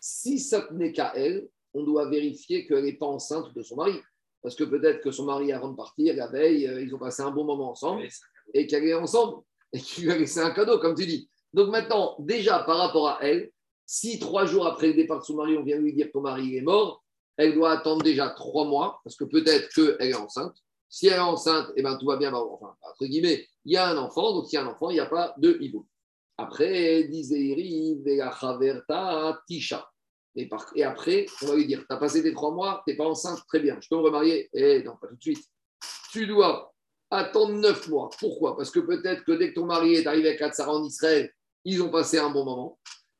Si ça n'est qu'à elle, on doit vérifier qu'elle n'est pas enceinte de son mari. Parce que peut-être que son mari, avant de partir, la veille, euh, ils ont passé un bon moment ensemble et qu'elle est ensemble et qu'il lui a laissé un cadeau, comme tu dis. Donc maintenant, déjà par rapport à elle, si trois jours après le départ de son mari, on vient lui dire que ton mari est mort, elle doit attendre déjà trois mois, parce que peut-être qu'elle est enceinte. Si elle est enceinte, eh ben, tout va bien. Bah, enfin, entre guillemets, il y a un enfant, donc s'il y a un enfant, il n'y a pas de hibou. Après, disait Tisha. Et, après, on va lui dire, tu as passé tes trois mois, tu n'es pas enceinte, très bien, je peux me remarier Eh non, pas tout de suite. Tu dois attendre neuf mois. Pourquoi? Parce que peut-être que dès que ton mari est arrivé à Katsara en Israël, ils ont passé un bon moment,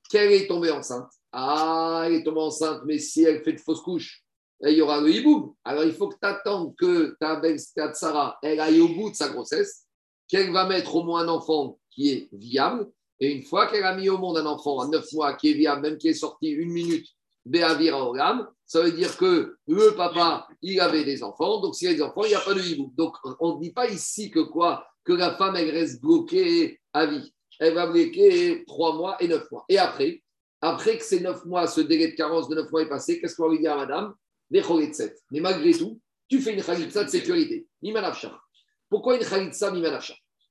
qu'elle est tombée enceinte? Ah, elle est tombée enceinte, mais si elle fait de fausses couches, il y aura le hiboum. Alors il faut que tu attendes que ta belle Katsara, elle aille au bout de sa grossesse, qu'elle va mettre au moins un enfant qui est viable, et une fois qu'elle a mis au monde un enfant à 9 mois qui est viable, même qui est sorti une minute, Béavir Olam, ça veut dire que le papa, il avait des enfants. Donc, s'il y a des enfants, il n'y a pas de hibou. Donc, on ne dit pas ici que quoi Que la femme, elle reste bloquée à vie. Elle va bloquer 3 mois et 9 mois. Et après, après que ces 9 mois, ce délai de carence de 9 mois est passé, qu'est-ce qu'on va lui dire à madame? Des 7. Mais malgré tout, tu fais une khalitsa de sécurité. Pourquoi une khalitsa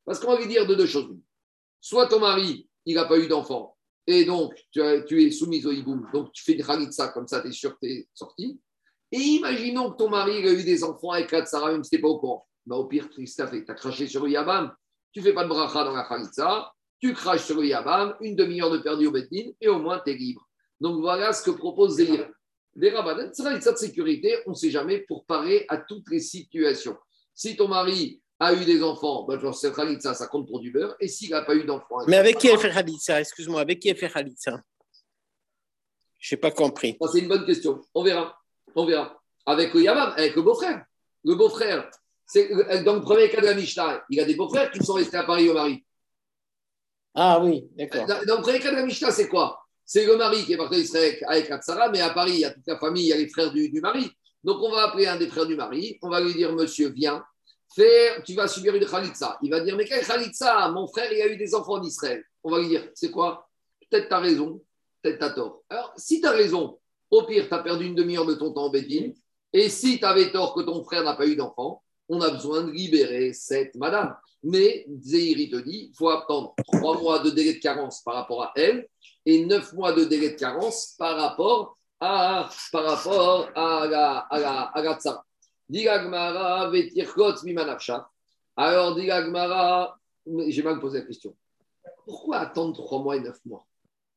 Parce qu'on va lui dire de deux choses soit ton mari, il n'a pas eu d'enfant, et donc tu, es soumise au hiboum, donc tu fais une ça comme ça, tu es sûr tu es sorti. Et imaginons que ton mari a eu des enfants avec Sarah, même si tu pas au courant. Bah, au pire, tu as craché sur le Yabam, tu fais pas de bracha dans la khalitsa, tu craches sur le Yabam, une demi-heure de perdu au Beddin, et au moins tu es libre. Donc voilà ce que propose Zéhir. Des rabbins, de sécurité, on ne sait jamais pour parer à toutes les situations. Si ton mari a eu des enfants, ben, genre, cette Khalitsa, ça compte pour du beurre. Et s'il n'a pas eu d'enfants. Mais avec qui elle fait Khalitsa Excuse-moi, avec qui elle fait Khalitsa Je n'ai pas compris. C'est une bonne question. On verra. On verra. Avec le Yamam, avec le beau-frère. Le beau-frère. Dans le premier cas de la Mishnah, il a des beaux-frères qui sont restés à Paris au mari. Ah oui, d'accord. Dans, le premier cas de la Mishnah, c'est quoi? C'est le mari qui est parti d'Israël avec Atsara, mais à Paris, il y a toute la famille, il y a les frères du, du mari. Donc, on va appeler un des frères du mari, on va lui dire, monsieur, viens, tu vas subir une khalitsa. Il va dire, mais quelle khalitsa Mon frère, il a eu des enfants en Israël. On va lui dire, c'est quoi? Peut-être tu as raison, peut-être tu as tort. Alors, si tu as raison, au pire, tu as perdu une demi-heure de ton temps en Bédine. Et si tu avais tort que ton frère n'a pas eu d'enfant, on a besoin de libérer cette madame. Mais Zéhiri te dit, il faut attendre trois mois de délai de carence par rapport à elle et neuf mois de délai de carence par rapport à, par rapport à la, à à tsara. Alors, Digagmara, j'ai mal posé la question. Pourquoi attendre trois mois et neuf mois?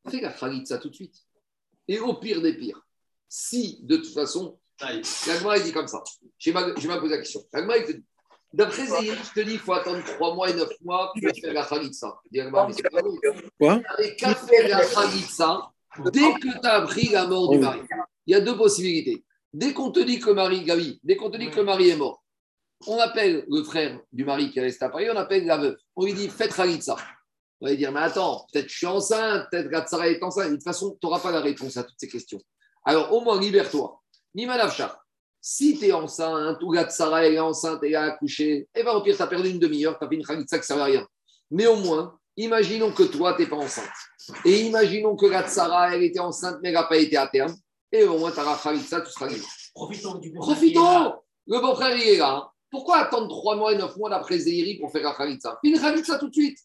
Fais la ça tout de suite. Et au pire des pires, si de toute façon, L'agma, il dit comme ça. Je vais me poser la question. L'agma, il te dit D'après Zéhiri, je te dis, il faut attendre 3 mois et 9 mois pour faire la Khalitsa. Quoi? Et qu'à faire la Khalitsa dès que tu as appris la mort du mari Il y a deux possibilités. Dès qu'on te dit que le mari, Gabi, dès qu'on te dit que le mari est mort, on appelle le frère du mari qui est resté à Paris, on appelle la veuve. On lui dit faites Khalitsa. On va lui dire mais attends, peut-être je suis enceinte, peut-être Gatsara est enceinte. de toute façon, tu n'auras pas la réponse à toutes ces questions. Alors au moins libère-toi. Nima si tu es enceinte, ou Gatsara est enceinte et elle a accouché, eh bien au pire, tu as perdu une demi-heure, tu as fait une Khalitsa qui ne servait à rien. Mais au moins, imaginons que toi, tu n'es pas enceinte. Et imaginons que Gatsara, elle était enceinte, mais elle n'a pas été à terme. Et au moins, tu auras Khalitsa, tu seras libre. Profitons du Profitons Le beau-frère, il est là. Hein. Pourquoi attendre 3 mois et 9 mois d'après Zéhiri pour faire la Khalitsa? Fais une Khalitsa tout de suite.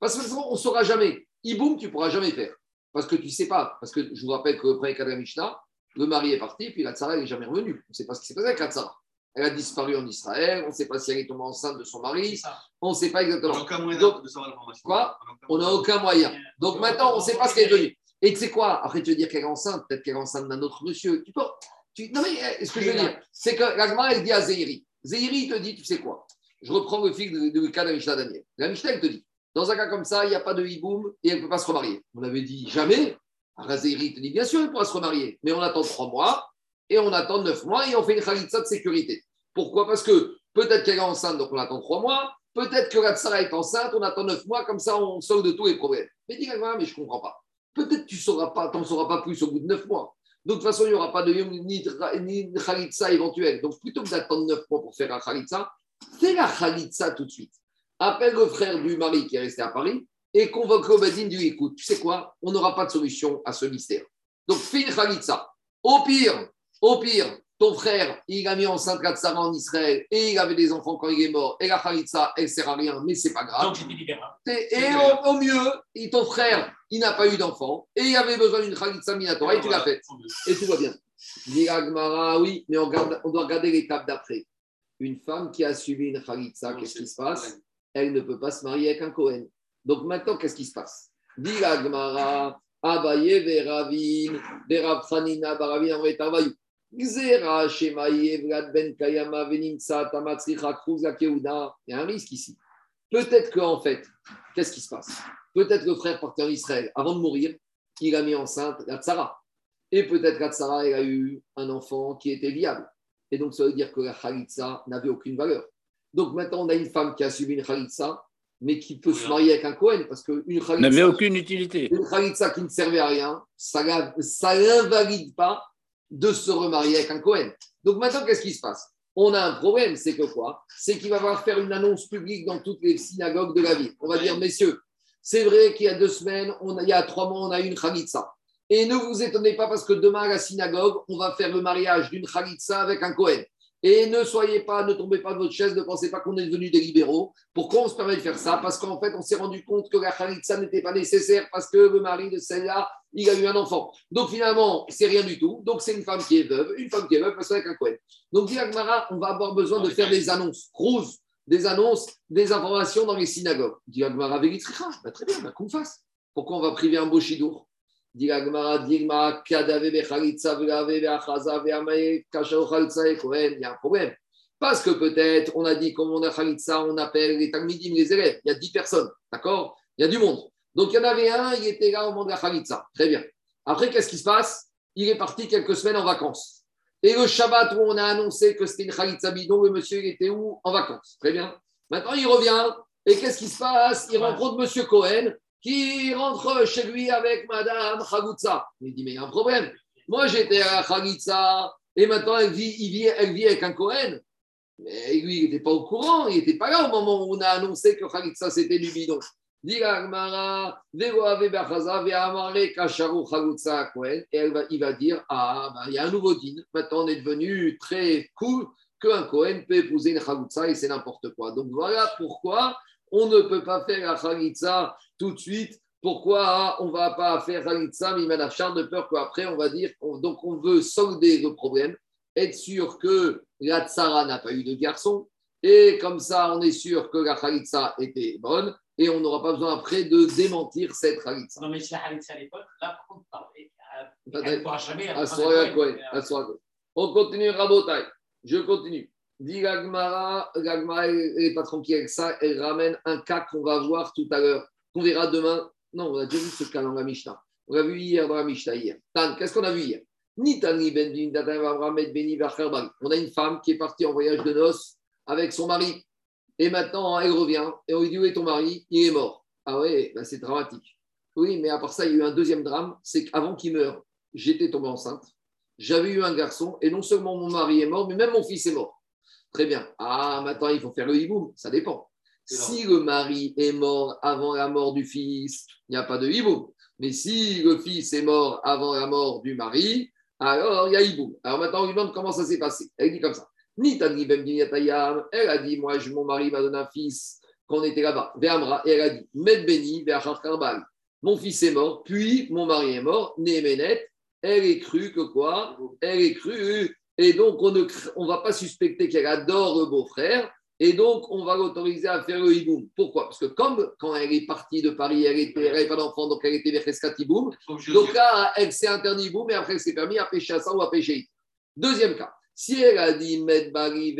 Parce que on ne saura jamais. Iboum, tu ne pourras jamais faire. Parce que tu ne sais pas. Parce que je vous rappelle que le premier cas de la Mishnah, le mari est parti, puis la Tsara n'est jamais revenue. On ne sait pas ce qui s'est passé avec la Tsara. Elle a disparu en Israël, on ne sait pas si elle est tombée enceinte de son mari, on ne sait pas exactement. On n'a aucun moyen Donc, de savoir l'information. Quoi? On n'a aucun moyen. Donc maintenant, on ne sait pas ce qu'elle est devenue. Et tu sais quoi? Après, tu veux dire qu'elle est enceinte, peut-être qu'elle est enceinte d'un autre monsieur. Tu peux, non, mais eh, ce que je veux dire, c'est que l'Agma, elle dit à Zéhiri. Zéhiri, te dit, tu sais quoi? Je reprends le fil de, cas de la Mishnah Daniel. La Mishnah, elle te dit, dans un cas comme ça, il n'y a pas de hiboum et elle ne peut pas se remarier. On avait dit jamais. Zéhiri te dit, bien sûr, elle pourra se remarier, mais on attend trois mois et on attend neuf mois et on fait une khalitsa de sécurité. Pourquoi? Parce que peut-être qu'elle est enceinte, donc on attend trois mois. Peut-être que la tsara est enceinte, on attend neuf mois, comme ça on sauve de tous les problèmes. Mais dis mais je ne comprends pas. Peut-être tu sauras pas, n'en sauras pas plus au bout de neuf mois. Donc, de toute façon, il n'y aura pas de ni, ni Khalitsa éventuelle. Donc, plutôt que d'attendre 9 mois pour faire la Khalitsa, fais la Khalitsa tout de suite. Appelle le frère du mari qui est resté à Paris et convoque le Badin, lui écoute, tu sais quoi, on n'aura pas de solution à ce mystère. Donc, fais une Khalitsa. Au pire, au pire, ton frère, il a mis enceinte Katsara en Israël et il avait des enfants quand il est mort. Et la Khalitsa, elle ne sert à rien, mais c'est pas grave. Donc, Et au, mieux, ton frère, il n'a pas eu d'enfant et il avait besoin d'une Khalitsa Minatora et tu l'as fait. Et tout va bien. oui, mais on, on doit regarder l'étape d'après. Une femme qui a suivi une Khalitsa, qu'est-ce qui se passe Elle ne peut pas se marier avec un Cohen. Donc maintenant, qu'est-ce qui se passe? Dit Abaye, Veravin, Verav Baravin, il y a un risque ici. Peut-être qu'en fait, qu'est-ce qui se passe? Peut-être que le frère partait en Israël avant de mourir, il a mis enceinte la tsara. Et peut-être que la tsara a eu un enfant qui était viable. Et donc, ça veut dire que la khalitsa n'avait aucune valeur. Donc maintenant, on a une femme qui a subi une khalitsa, mais qui peut se marier avec un Kohen, parce qu'une khalitsa n'avait aucune utilité. Une khalitsa qui ne servait à rien, ça ne l'invalide pas de se remarier avec un Cohen. Donc maintenant, qu'est-ce qui se passe? On a un problème, c'est que quoi? C'est qu'il va falloir faire une annonce publique dans toutes les synagogues de la ville. On va dire, messieurs, c'est vrai qu'il y a deux semaines, on il y a trois mois, on a eu une Khalitsa. Et ne vous étonnez pas parce que demain à la synagogue, on va faire le mariage d'une Khalitsa avec un Cohen. Et ne soyez pas, ne tombez pas de votre chaise, ne pensez pas qu'on est devenu des libéraux. Pourquoi on se permet de faire ça? Parce qu'en fait, on s'est rendu compte que la Khalitsa n'était pas nécessaire parce que le mari de celle-là, il a eu un enfant. Donc finalement, c'est rien du tout. Donc c'est une femme qui est veuve, une femme qui est veuve parce qu'avec un Cohen. Donc dit Agmara, on va avoir besoin de faire des annonces, Cruz, des annonces, des informations dans les synagogues. Dit Agmara, bah, très bien, bah, qu'on fasse. Pourquoi on va priver un beau chidour il y a un problème. Parce que peut-être, on a dit, comme on a Khalitsa, on appelle les Talmidim, les élèves. Il y a 10 personnes, d'accord? Il y a du monde. Donc il y en avait un, il était là au moment de la Khalitsa. Très bien. Après, qu'est-ce qui se passe? Il est parti quelques semaines en vacances. Et le Shabbat où on a annoncé que c'était une Khalitsa bidon, le monsieur il était où? En vacances. Très bien. Maintenant, il revient. Et qu'est-ce qui se passe? Il rencontre monsieur Cohen qui rentre chez lui avec Madame Khagutsa. Il dit, mais il y a un problème. Moi, j'étais à Khagutsa et maintenant, elle vit, avec un Cohen. Mais lui, il n'était pas au courant, il n'était pas là au moment où on a annoncé que Khagutsa, c'était du bidon. Et elle va, il va dire Ah, ben, il y a un nouveau din. Maintenant, on est devenu très cool qu'un Cohen peut épouser une Khagutsa et c'est n'importe quoi. Donc voilà pourquoi on ne peut pas faire la Khalitsa tout de suite. Pourquoi on ne va pas faire Khalitsa, mais il a de peur qu'après, on va dire, donc on veut solder le problème, être sûr que la Tsara n'a pas eu de garçon, et comme ça, on est sûr que la Khalitsa était bonne, et on n'aura pas besoin après de démentir cette Khalitsa. Non, mais si la Khalitsa à l'époque, là, par contre, elle ne pourra jamais. À On continue, Rabotai. Je continue. Dit Gagmara, Gagmara n'est pas tranquille avec ça, elle ramène un cas qu'on va voir tout à l'heure, qu'on verra demain. Non, on a déjà vu ce cas dans la Mishnah. On l'a vu hier dans la Mishnah, hier. Tan, qu'est-ce qu'on a vu hier? On a une femme qui est partie en voyage de noces avec son mari. Et maintenant, elle revient et on lui dit Où est ton mari? Il est mort. Ah ouais, ben c'est dramatique. Oui, mais à part ça, il y a eu un deuxième drame c'est qu'avant qu'il meure, j'étais tombée enceinte. J'avais eu un garçon et non seulement mon mari est mort, mais même mon fils est mort. Très bien. Ah, maintenant, il faut faire le hiboum. Ça dépend. Si le mari est mort avant la mort du fils, il n'y a pas de hiboum. Mais si le fils est mort avant la mort du mari, alors il y a hiboum. Alors maintenant, on lui demande comment ça s'est passé. Elle dit comme ça. Ni Elle a dit Moi, mon mari m'a donné un fils quand on était là-bas. Et elle a dit Med Beni, Mon fils est mort, puis mon mari est mort. Néménet, elle est crue que quoi? Elle est crue et donc, on ne va pas suspecter qu'elle adore le beau-frère. Et donc, on va l'autoriser à faire le hiboum. Pourquoi? Parce que comme quand elle est partie de Paris, elle n'avait pas d'enfant, donc elle était vers hiboum. Donc là, elle s'est interdit hiboum, et après, elle s'est permis à pêcher à ça ou à pêcher. Deuxième cas. Si elle a dit Met Bari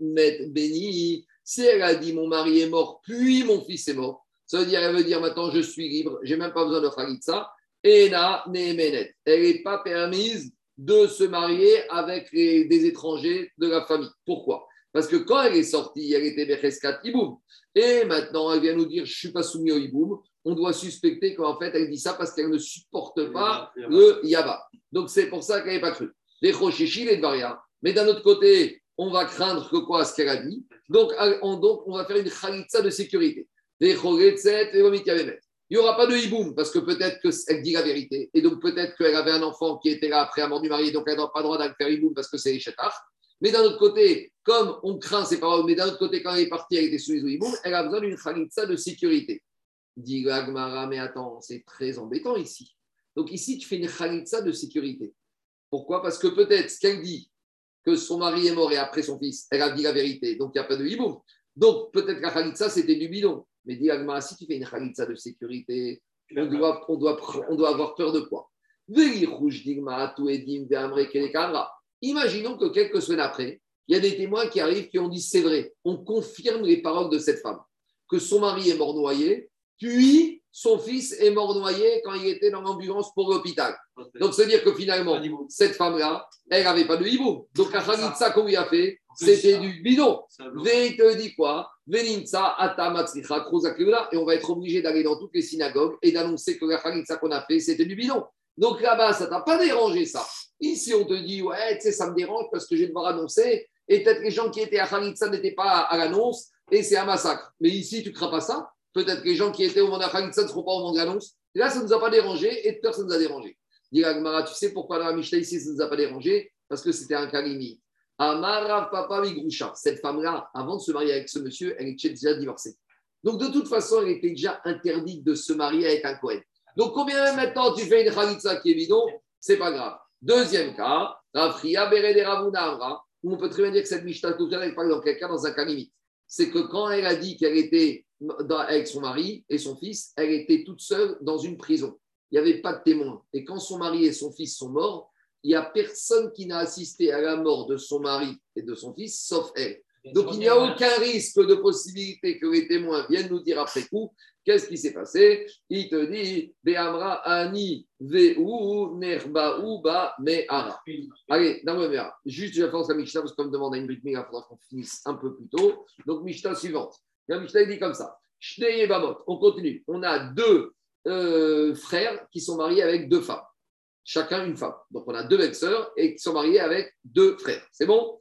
Met Beni, si elle a dit mon mari est mort, puis mon fils est mort, ça veut dire, elle veut dire maintenant je suis libre, j'ai même pas besoin de ça. Ena Nemenet. Elle n'est pas permise de se marier avec des étrangers de la famille. Pourquoi? Parce que quand elle est sortie, elle était Becheskat Iboum. Et maintenant, elle vient nous dire Je ne suis pas soumis au Iboum. On doit suspecter qu'en fait, elle dit ça parce qu'elle ne supporte pas le Yaba. Donc, c'est pour ça qu'elle n'est pas crue. Les Rochechi, les Dvaria. Mais d'un autre côté, on va craindre que quoi ce qu'elle a dit? Donc on, donc, on va faire une Khalitsa de sécurité. Les Chogetzet et il n'y aura pas de hiboum parce que peut-être qu'elle dit la vérité. Et donc peut-être qu'elle avait un enfant qui était là après la mort du mari, donc elle n'a pas le droit d'aller faire hiboum parce que c'est les Mais d'un autre côté, comme on craint ses paroles, mais d'un autre côté, quand elle est partie, elle était soumise au hiboum, elle a besoin d'une khalitsa de sécurité. Dit Gagmara, mais attends, c'est très embêtant ici. Donc ici, tu fais une khalitsa de sécurité. Pourquoi? Parce que peut-être ce qu'elle dit, que son mari est mort et après son fils, elle a dit la vérité, donc il n'y a pas de hiboum. Donc peut-être que la khalitsa, c'était du bidon. Mais dis si tu fais une khalitza de sécurité, on doit, on, doit, on doit avoir peur de quoi? Imaginons que quelques semaines après, il y a des témoins qui arrivent qui ont dit c'est vrai, on confirme les paroles de cette femme, que son mari est mort noyé, puis son fils est mort noyé quand il était dans l'ambulance pour l'hôpital. Donc, c'est-à-dire que finalement, cette femme-là, elle n'avait pas de hibou. Donc, la khalitza qu'on lui a fait, c'était du bidon. il te dit quoi? Et on va être obligé d'aller dans toutes les synagogues et d'annoncer que la khalitza qu'on a fait, c'était du bidon. Donc là-bas, ça t'a pas dérangé ça. Ici, on te dit, ouais, tu sais, ça me dérange parce que je vais devoir annoncer. Et peut-être les gens qui étaient à Khalitsa n'étaient pas à l'annonce et c'est un massacre. Mais ici, tu ne crains pas ça. Peut-être que les gens qui étaient au moment de Khalitsa ne seront pas au moment de l'annonce. Là, ça ne nous a pas dérangé et personne ne nous a dérangé. Dis tu sais pourquoi dans la Mishnah ici, ça ne nous a pas dérangé? Parce que c'était un kalimi. Amarav Papa Migrusha. Cette femme-là, avant de se marier avec ce monsieur, elle était déjà divorcée. Donc, de toute façon, elle était déjà interdite de se marier avec un Kohen. Donc, combien même maintenant tu fais une Khalitsa qui est bidon? C'est pas grave. Deuxième cas, Rafria Berede Ravuna où on peut très bien dire que cette Mishnah, elle parle dans quelqu'un dans un cas limite. C'est que quand elle a dit qu'elle était avec son mari et son fils, elle était toute seule dans une prison. Il n'y avait pas de témoin. Et quand son mari et son fils sont morts, il n'y a personne qui n'a assisté à la mort de son mari et de son fils, sauf elle. Donc il n'y a aucun risque de possibilité que les témoins viennent nous dire après coup qu'est-ce qui s'est passé? Il te dit Beamra ani veu nerba ba me'ara. Allez, dans le juste je faire la Mishnah parce qu'on me demande à une brique, il faudra qu'on finisse un peu plus tôt. Donc Mishnah suivante. La Mishnah dit comme ça On continue. On a deux euh, frères qui sont mariés avec deux femmes chacun une femme. Donc on a deux belles-sœurs et qui sont mariées avec deux frères. C'est bon?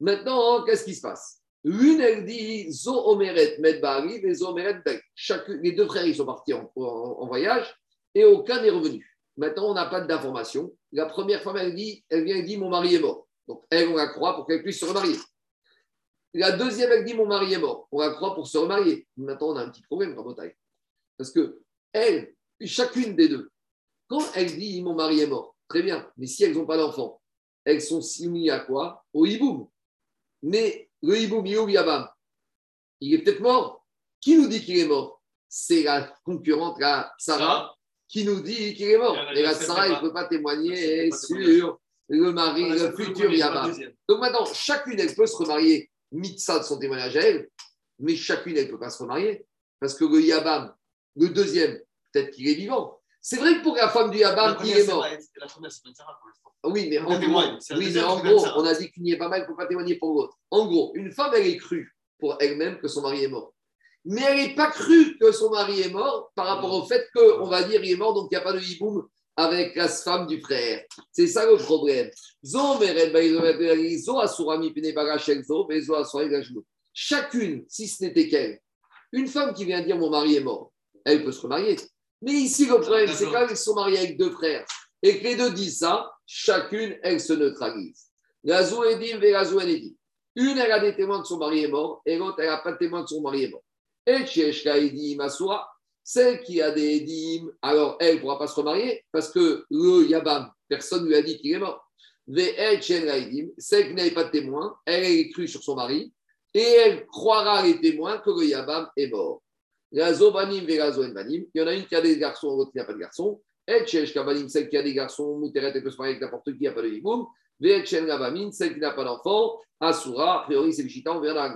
Maintenant, qu'est-ce qui se passe? Une, elle dit Zo Omeret Medbari et Zo Omeret Les deux frères, ils sont partis en, voyage et aucun n'est revenu. Maintenant, on n'a pas d'informations. La première femme, elle dit, elle vient et dit Mon mari est mort. Donc, elle, on la croit pour qu'elle puisse se remarier. La deuxième, elle dit Mon mari est mort. On la croit pour se remarier. Maintenant, on a un petit problème, Bretagne. Parce que elle, chacune des deux, quand elle dit mon mari est mort, très bien, mais si elles n'ont pas d'enfant, elles sont soumises à quoi? Au hiboum. Mais le hiboum, Yabam, il est peut-être mort. Qui nous dit qu'il est mort? C'est la concurrente, la Sarah, qui nous dit qu'il est mort. Et la Sarah, elle ne peut pas témoigner sur le mari, le futur Yabam. Donc maintenant, chacune, elle peut se remarier, mitsa de son témoignage à elle, mais chacune, elle ne peut pas se remarier. Parce que le Yabam, le deuxième, peut-être qu'il est vivant. C'est vrai que pour la femme du Yabam, il est mort. La première, c'est oui, mais, en gros, oui, mais en gros, on a dit qu'il n'y ait pas mal, il ne faut pas témoigner pour l'autre. En gros, une femme, elle est crue pour elle-même que son mari est mort. Mais elle n'est pas crue que son mari est mort par rapport au fait qu'on va dire qu'il est mort, donc il n'y a pas de hiboum avec la femme du frère. C'est ça le problème. Chacune, si ce n'était qu'elle, une femme qui vient dire mon mari est mort, elle peut se remarier. Mais ici, le problème, c'est quand sont mariés avec deux frères et que les deux disent ça, chacune, elle se neutralise. Gazou Edim et Gazou Edim. Une, elle a des témoins que son mari est mort, et l'autre, elle n'a pas de témoins que son mari est mort. Et Chieshka Edim Asura, celle qui a des Edim, alors elle ne pourra pas se remarier parce que le Yabam, personne ne lui a dit qu'il est mort. Celle qui n'avait pas de témoins, elle est crue sur son mari et elle croira les témoins que le Yabam est mort. Il y en a une qui a des garçons, l'autre qui n'a pas de garçons. Et celle qui a des garçons, Mouteret, elle peut se marier avec n'importe qui, il n'y a pas de hiboum. Ve'etchen Gavamin, celle qui n'a pas d'enfant, Asura, a priori c'est Bishita, on verra.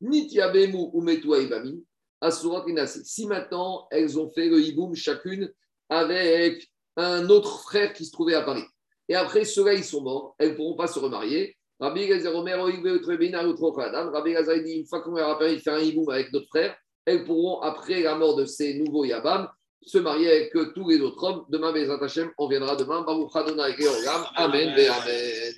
Nitiabemu ou Metua Ibamin, Asura Kinase. Si maintenant elles ont fait le hiboum chacune avec un autre frère qui se trouvait à Paris. Et après, ceux-là, ils sont morts, elles ne pourront pas se remarier. Rabbi Gazer Omer, Rabbi Gazer dit une fois qu'on permis de faire un hiboum avec notre frère, elles pourront, après la mort de ces nouveaux Yabam, se marier avec tous les autres hommes. Demain, mes Hachem, on viendra demain. Baruch Adonai Amen, Amen.